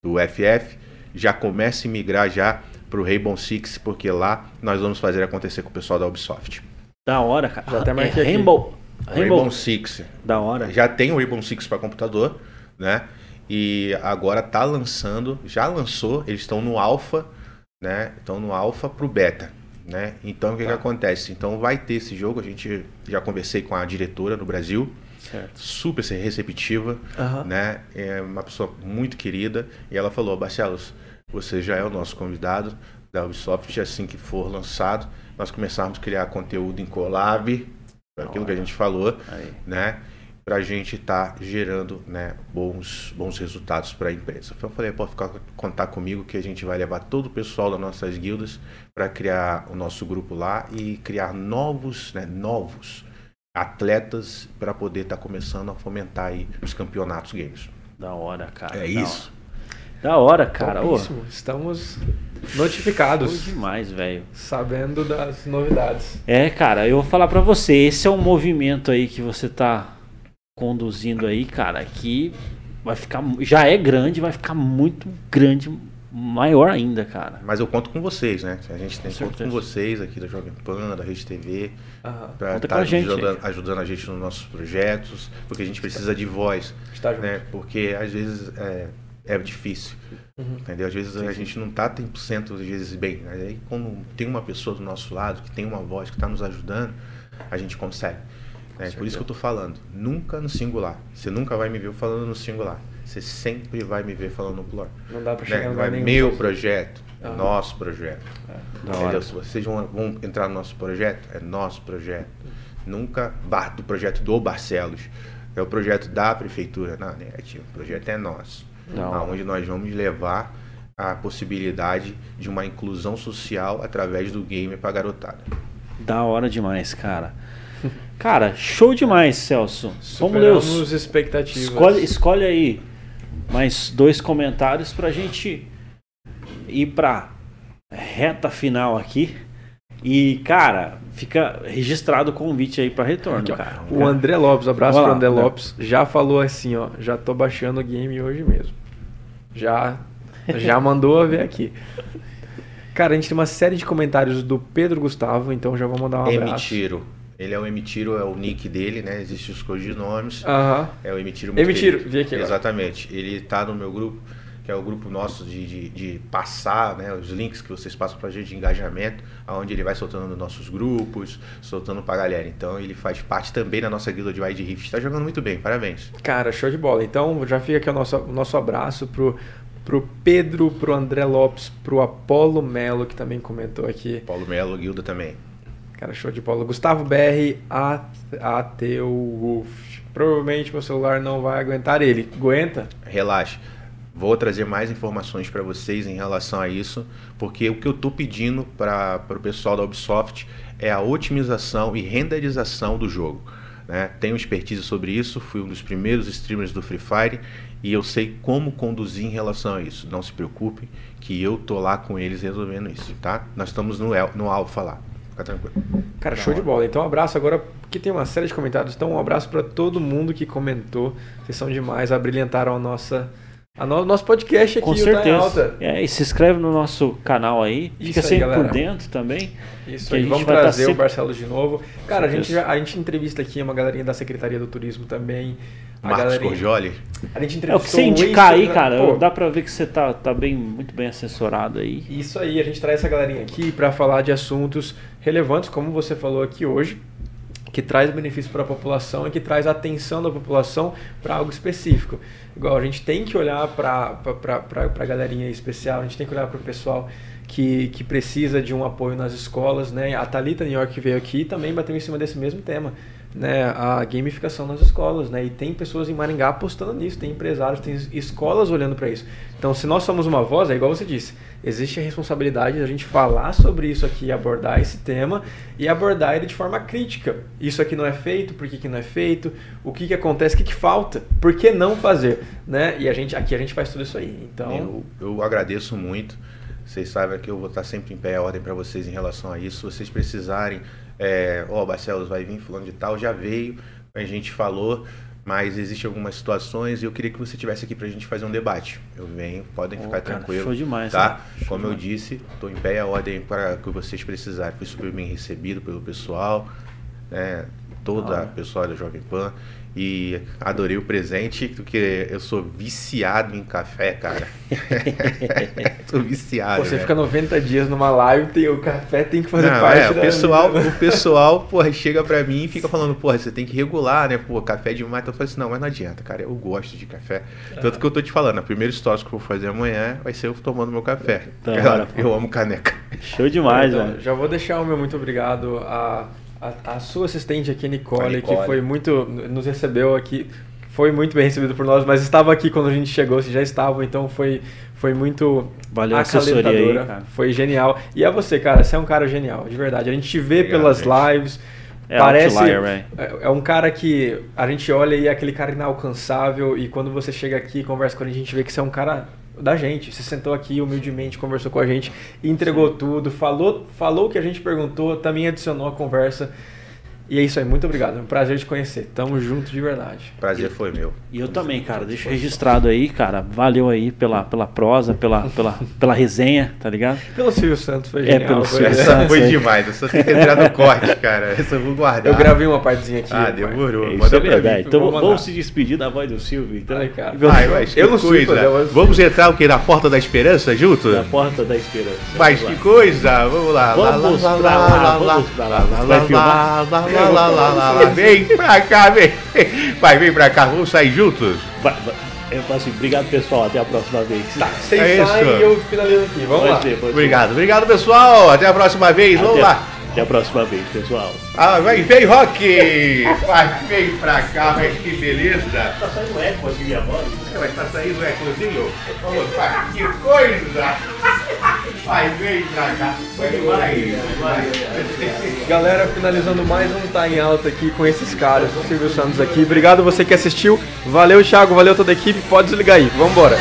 Do FF, já comece a migrar já para o Rainbow Six, porque lá nós vamos fazer acontecer com o pessoal da Ubisoft. Da hora, cara. Já até é marquei aqui. Rainbow. Rainbow, Rainbow. Six. Da hora. Já tem o Rainbow Six para computador, né? E agora tá lançando, já lançou, eles estão no alpha, né? Estão no alpha pro beta, né? Então o que, que acontece? Então vai ter esse jogo, a gente já conversei com a diretora no Brasil, Certo. super receptiva, Aham. né? É uma pessoa muito querida e ela falou, Barcelos, você já é o nosso convidado da Ubisoft, assim que for lançado, nós começarmos a criar conteúdo em collab, aquilo que a gente falou, Aí. né? Para a gente estar gerando né, bons, bons resultados para a empresa. Então eu falei, pode ficar, contar comigo que a gente vai levar todo o pessoal das nossas guildas para criar o nosso grupo lá e criar novos, né, novos atletas para poder estar tá começando a fomentar aí os campeonatos games. Da hora, cara. É da isso. Hora. Da hora, cara. Ô, Estamos notificados. Foi demais, velho. Sabendo das novidades. É, cara, eu vou falar para você, esse é um movimento aí que você tá conduzindo aí, cara, que vai ficar já é grande, vai ficar muito grande, maior ainda, cara. Mas eu conto com vocês, né? A gente tem com conto com vocês aqui da Jovem Pan, da Rede TV, uhum. para estar tá ajudando, ajudando, a gente nos nossos projetos, porque a gente precisa de voz, Está né? Porque às vezes é, é difícil. Uhum. Entendeu? Às vezes sim, a sim. gente não está 100% às vezes bem. Mas aí quando tem uma pessoa do nosso lado, que tem uma voz, que está nos ajudando, a gente consegue. É por isso que eu estou falando. Nunca no singular. Você nunca vai me ver falando no singular. Você sempre vai me ver falando no plural. Não dá para chegar né? Não é meu projeto, é nosso projeto. É. Entendeu? Se vocês vão, vão, entrar no nosso projeto, é nosso projeto. Nunca do projeto do Barcelos. É o projeto da prefeitura. Não, negativo. O projeto é nosso. Onde nós vamos levar a possibilidade de uma inclusão social através do game para garotada. Da hora demais, cara. Cara, show demais, Celso. Vamos ler os expectativas. Escolhe, escolhe aí mais dois comentários para a gente ir para reta final aqui. E, cara, fica registrado o convite aí para retorno, aqui, cara. O André Lopes, abraço para André Lopes, já falou assim, ó, já tô baixando o game hoje mesmo. Já já mandou ver aqui. Cara, a gente tem uma série de comentários do Pedro Gustavo, então já vou mandar um abraço. Emitiro. Ele é o Emitiro, é o nick dele, né? Existem os codinomes. Aham. É o Emitiro. Emitiro, vi aqui agora. Exatamente. Ele tá no meu grupo, que é o grupo nosso de, de, de passar, né? Os links que vocês passam pra gente de engajamento, onde ele vai soltando nos nossos grupos, soltando pra galera. Então ele faz parte também da nossa guilda de Wide Rift. Tá jogando muito bem, parabéns. Cara, show de bola. Então já fica aqui o nosso, o nosso abraço pro, pro Pedro, pro André Lopes, pro Apolo Melo, que também comentou aqui. Apolo Melo, guilda também. Cara, show de bola. Gustavo BR, Ateu Wolf. Provavelmente meu celular não vai aguentar ele. Aguenta? Relaxa. Vou trazer mais informações para vocês em relação a isso, porque o que eu estou pedindo para o pessoal da Ubisoft é a otimização e renderização do jogo. Né? Tenho expertise sobre isso, fui um dos primeiros streamers do Free Fire e eu sei como conduzir em relação a isso. Não se preocupem, que eu tô lá com eles resolvendo isso, tá? Nós estamos no, no Alpha lá. Fica tranquilo. Cara, show de bola. Então, um abraço agora, porque tem uma série de comentários. Então, um abraço para todo mundo que comentou. Vocês são demais, abrilhantaram a nossa. A no, nosso podcast aqui, Com certeza. Alta. É, e se inscreve no nosso canal aí. Isso fica aí, sempre galera. por dentro também. Isso aí, vamos tá trazer sempre... o Barcelos de novo. Cara, a gente, já, a gente entrevista aqui uma galerinha da Secretaria do Turismo também. Marcos Corjoli. A gente entrevistou é o que você indicar aí, cara. Pô, dá pra ver que você tá, tá bem, muito bem assessorado aí. Isso aí, a gente traz essa galerinha aqui para falar de assuntos relevantes, como você falou aqui hoje, que traz benefício para a população e que traz atenção da população para algo específico. Igual a gente tem que olhar para a galerinha especial, a gente tem que olhar para o pessoal que, que precisa de um apoio nas escolas, né? A Talita New York veio aqui também bateu em cima desse mesmo tema né, a gamificação nas escolas, né? E tem pessoas em Maringá apostando nisso, tem empresários, tem escolas olhando para isso. Então, se nós somos uma voz, é igual você disse, existe a responsabilidade de a gente falar sobre isso aqui, abordar esse tema e abordar ele de forma crítica. Isso aqui não é feito, por que, que não é feito, o que, que acontece, o que, que falta, por que não fazer, né? E a gente aqui a gente faz tudo isso aí. Então, eu, eu agradeço muito. Vocês sabem que eu vou estar sempre em pé a ordem para vocês em relação a isso. Se vocês precisarem é, ó, oh, Barcelos vai vir fulano de tal, já veio, a gente falou, mas existem algumas situações e eu queria que você tivesse aqui pra gente fazer um debate. Eu venho, podem ficar cara, tranquilos. Show demais, tá? Como eu disse, estou em pé a ordem para que vocês precisarem. Fui super bem recebido pelo pessoal, né? toda a pessoal da Jovem Pan. E adorei o presente, porque eu sou viciado em café, cara. sou viciado. Você fica 90 dias numa live, tem, o café tem que fazer Não, parte é, o pessoal, vida. O pessoal, porra, chega pra mim e fica falando, porra, você tem que regular, né? Pô, café demais. Então eu falei assim, não, mas não adianta, cara. Eu gosto de café. Tanto que eu tô te falando, a primeira história que eu vou fazer amanhã vai ser eu tomando meu café. Então, cara, eu amo caneca. Show demais, então, mano. Já vou deixar o meu muito obrigado a a, a sua assistente aqui, Nicole, Nicole, que foi muito. nos recebeu aqui, foi muito bem recebido por nós, mas estava aqui quando a gente chegou, se já estavam, então foi, foi muito Valeu assessoria aí, Foi genial. E a você, cara, você é um cara genial, de verdade. A gente te vê Obrigado, pelas gente. lives, É Parece. outlier, é. É, é um cara que a gente olha e é aquele cara inalcançável. E quando você chega aqui e conversa com ele, a gente vê que você é um cara da gente. Você sentou aqui humildemente, conversou com a gente, entregou tudo, falou, falou o que a gente perguntou, também adicionou a conversa. E é isso aí, muito obrigado. É um prazer te conhecer. Tamo junto de verdade. Prazer foi meu. E eu também, cara, deixa registrado aí, cara. Valeu aí pela, pela prosa, pela, pela, pela resenha, tá ligado? Pelo Silvio Santos, foi É, genial. pelo foi- Silvio Essa Santos. foi demais. Essa tem que entrar no corte, cara. Essa eu vou guardar. Eu gravei uma partezinha aqui. Ah, demorou. Manda é pra verdade. mim. Então vamos se despedir da voz do Silvio, então. Ai, cara. Ai, mas Eu não sei coisa. Vamos entrar o quê? Na Porta da Esperança junto? Da porta da esperança. Mas que lá. coisa! Vamos lá. Vamos lá, pra lá, vamos pra lá. Vai filmar? lá, lá, lá, lá, lá, lá, lá. Vem pra cá, vem. Vai, vem pra cá. Vamos sair juntos? Vai- vai. Eu falo assim, obrigado pessoal, até a próxima vez. Tá, vocês É saem e eu finalizo aqui. Vamos Pode lá. ser, pode ser. Obrigado. Obrigado, pessoal. Até a próxima vez. Vamos Até- lá. Até a próxima vez, pessoal. Ah, vai, vem, Rock! Vai, vem pra cá, mas que beleza! Tá saindo eco aqui minha voz. Mas tá saindo o ecozinho? Opa, que coisa! Vai, vem pra cá. Vai, vai, vai. Galera, finalizando mais um Tá em Alta aqui com esses caras, o Silvio Santos aqui. Obrigado você que assistiu. Valeu, Thiago. Valeu toda a equipe. Pode desligar aí. Vambora.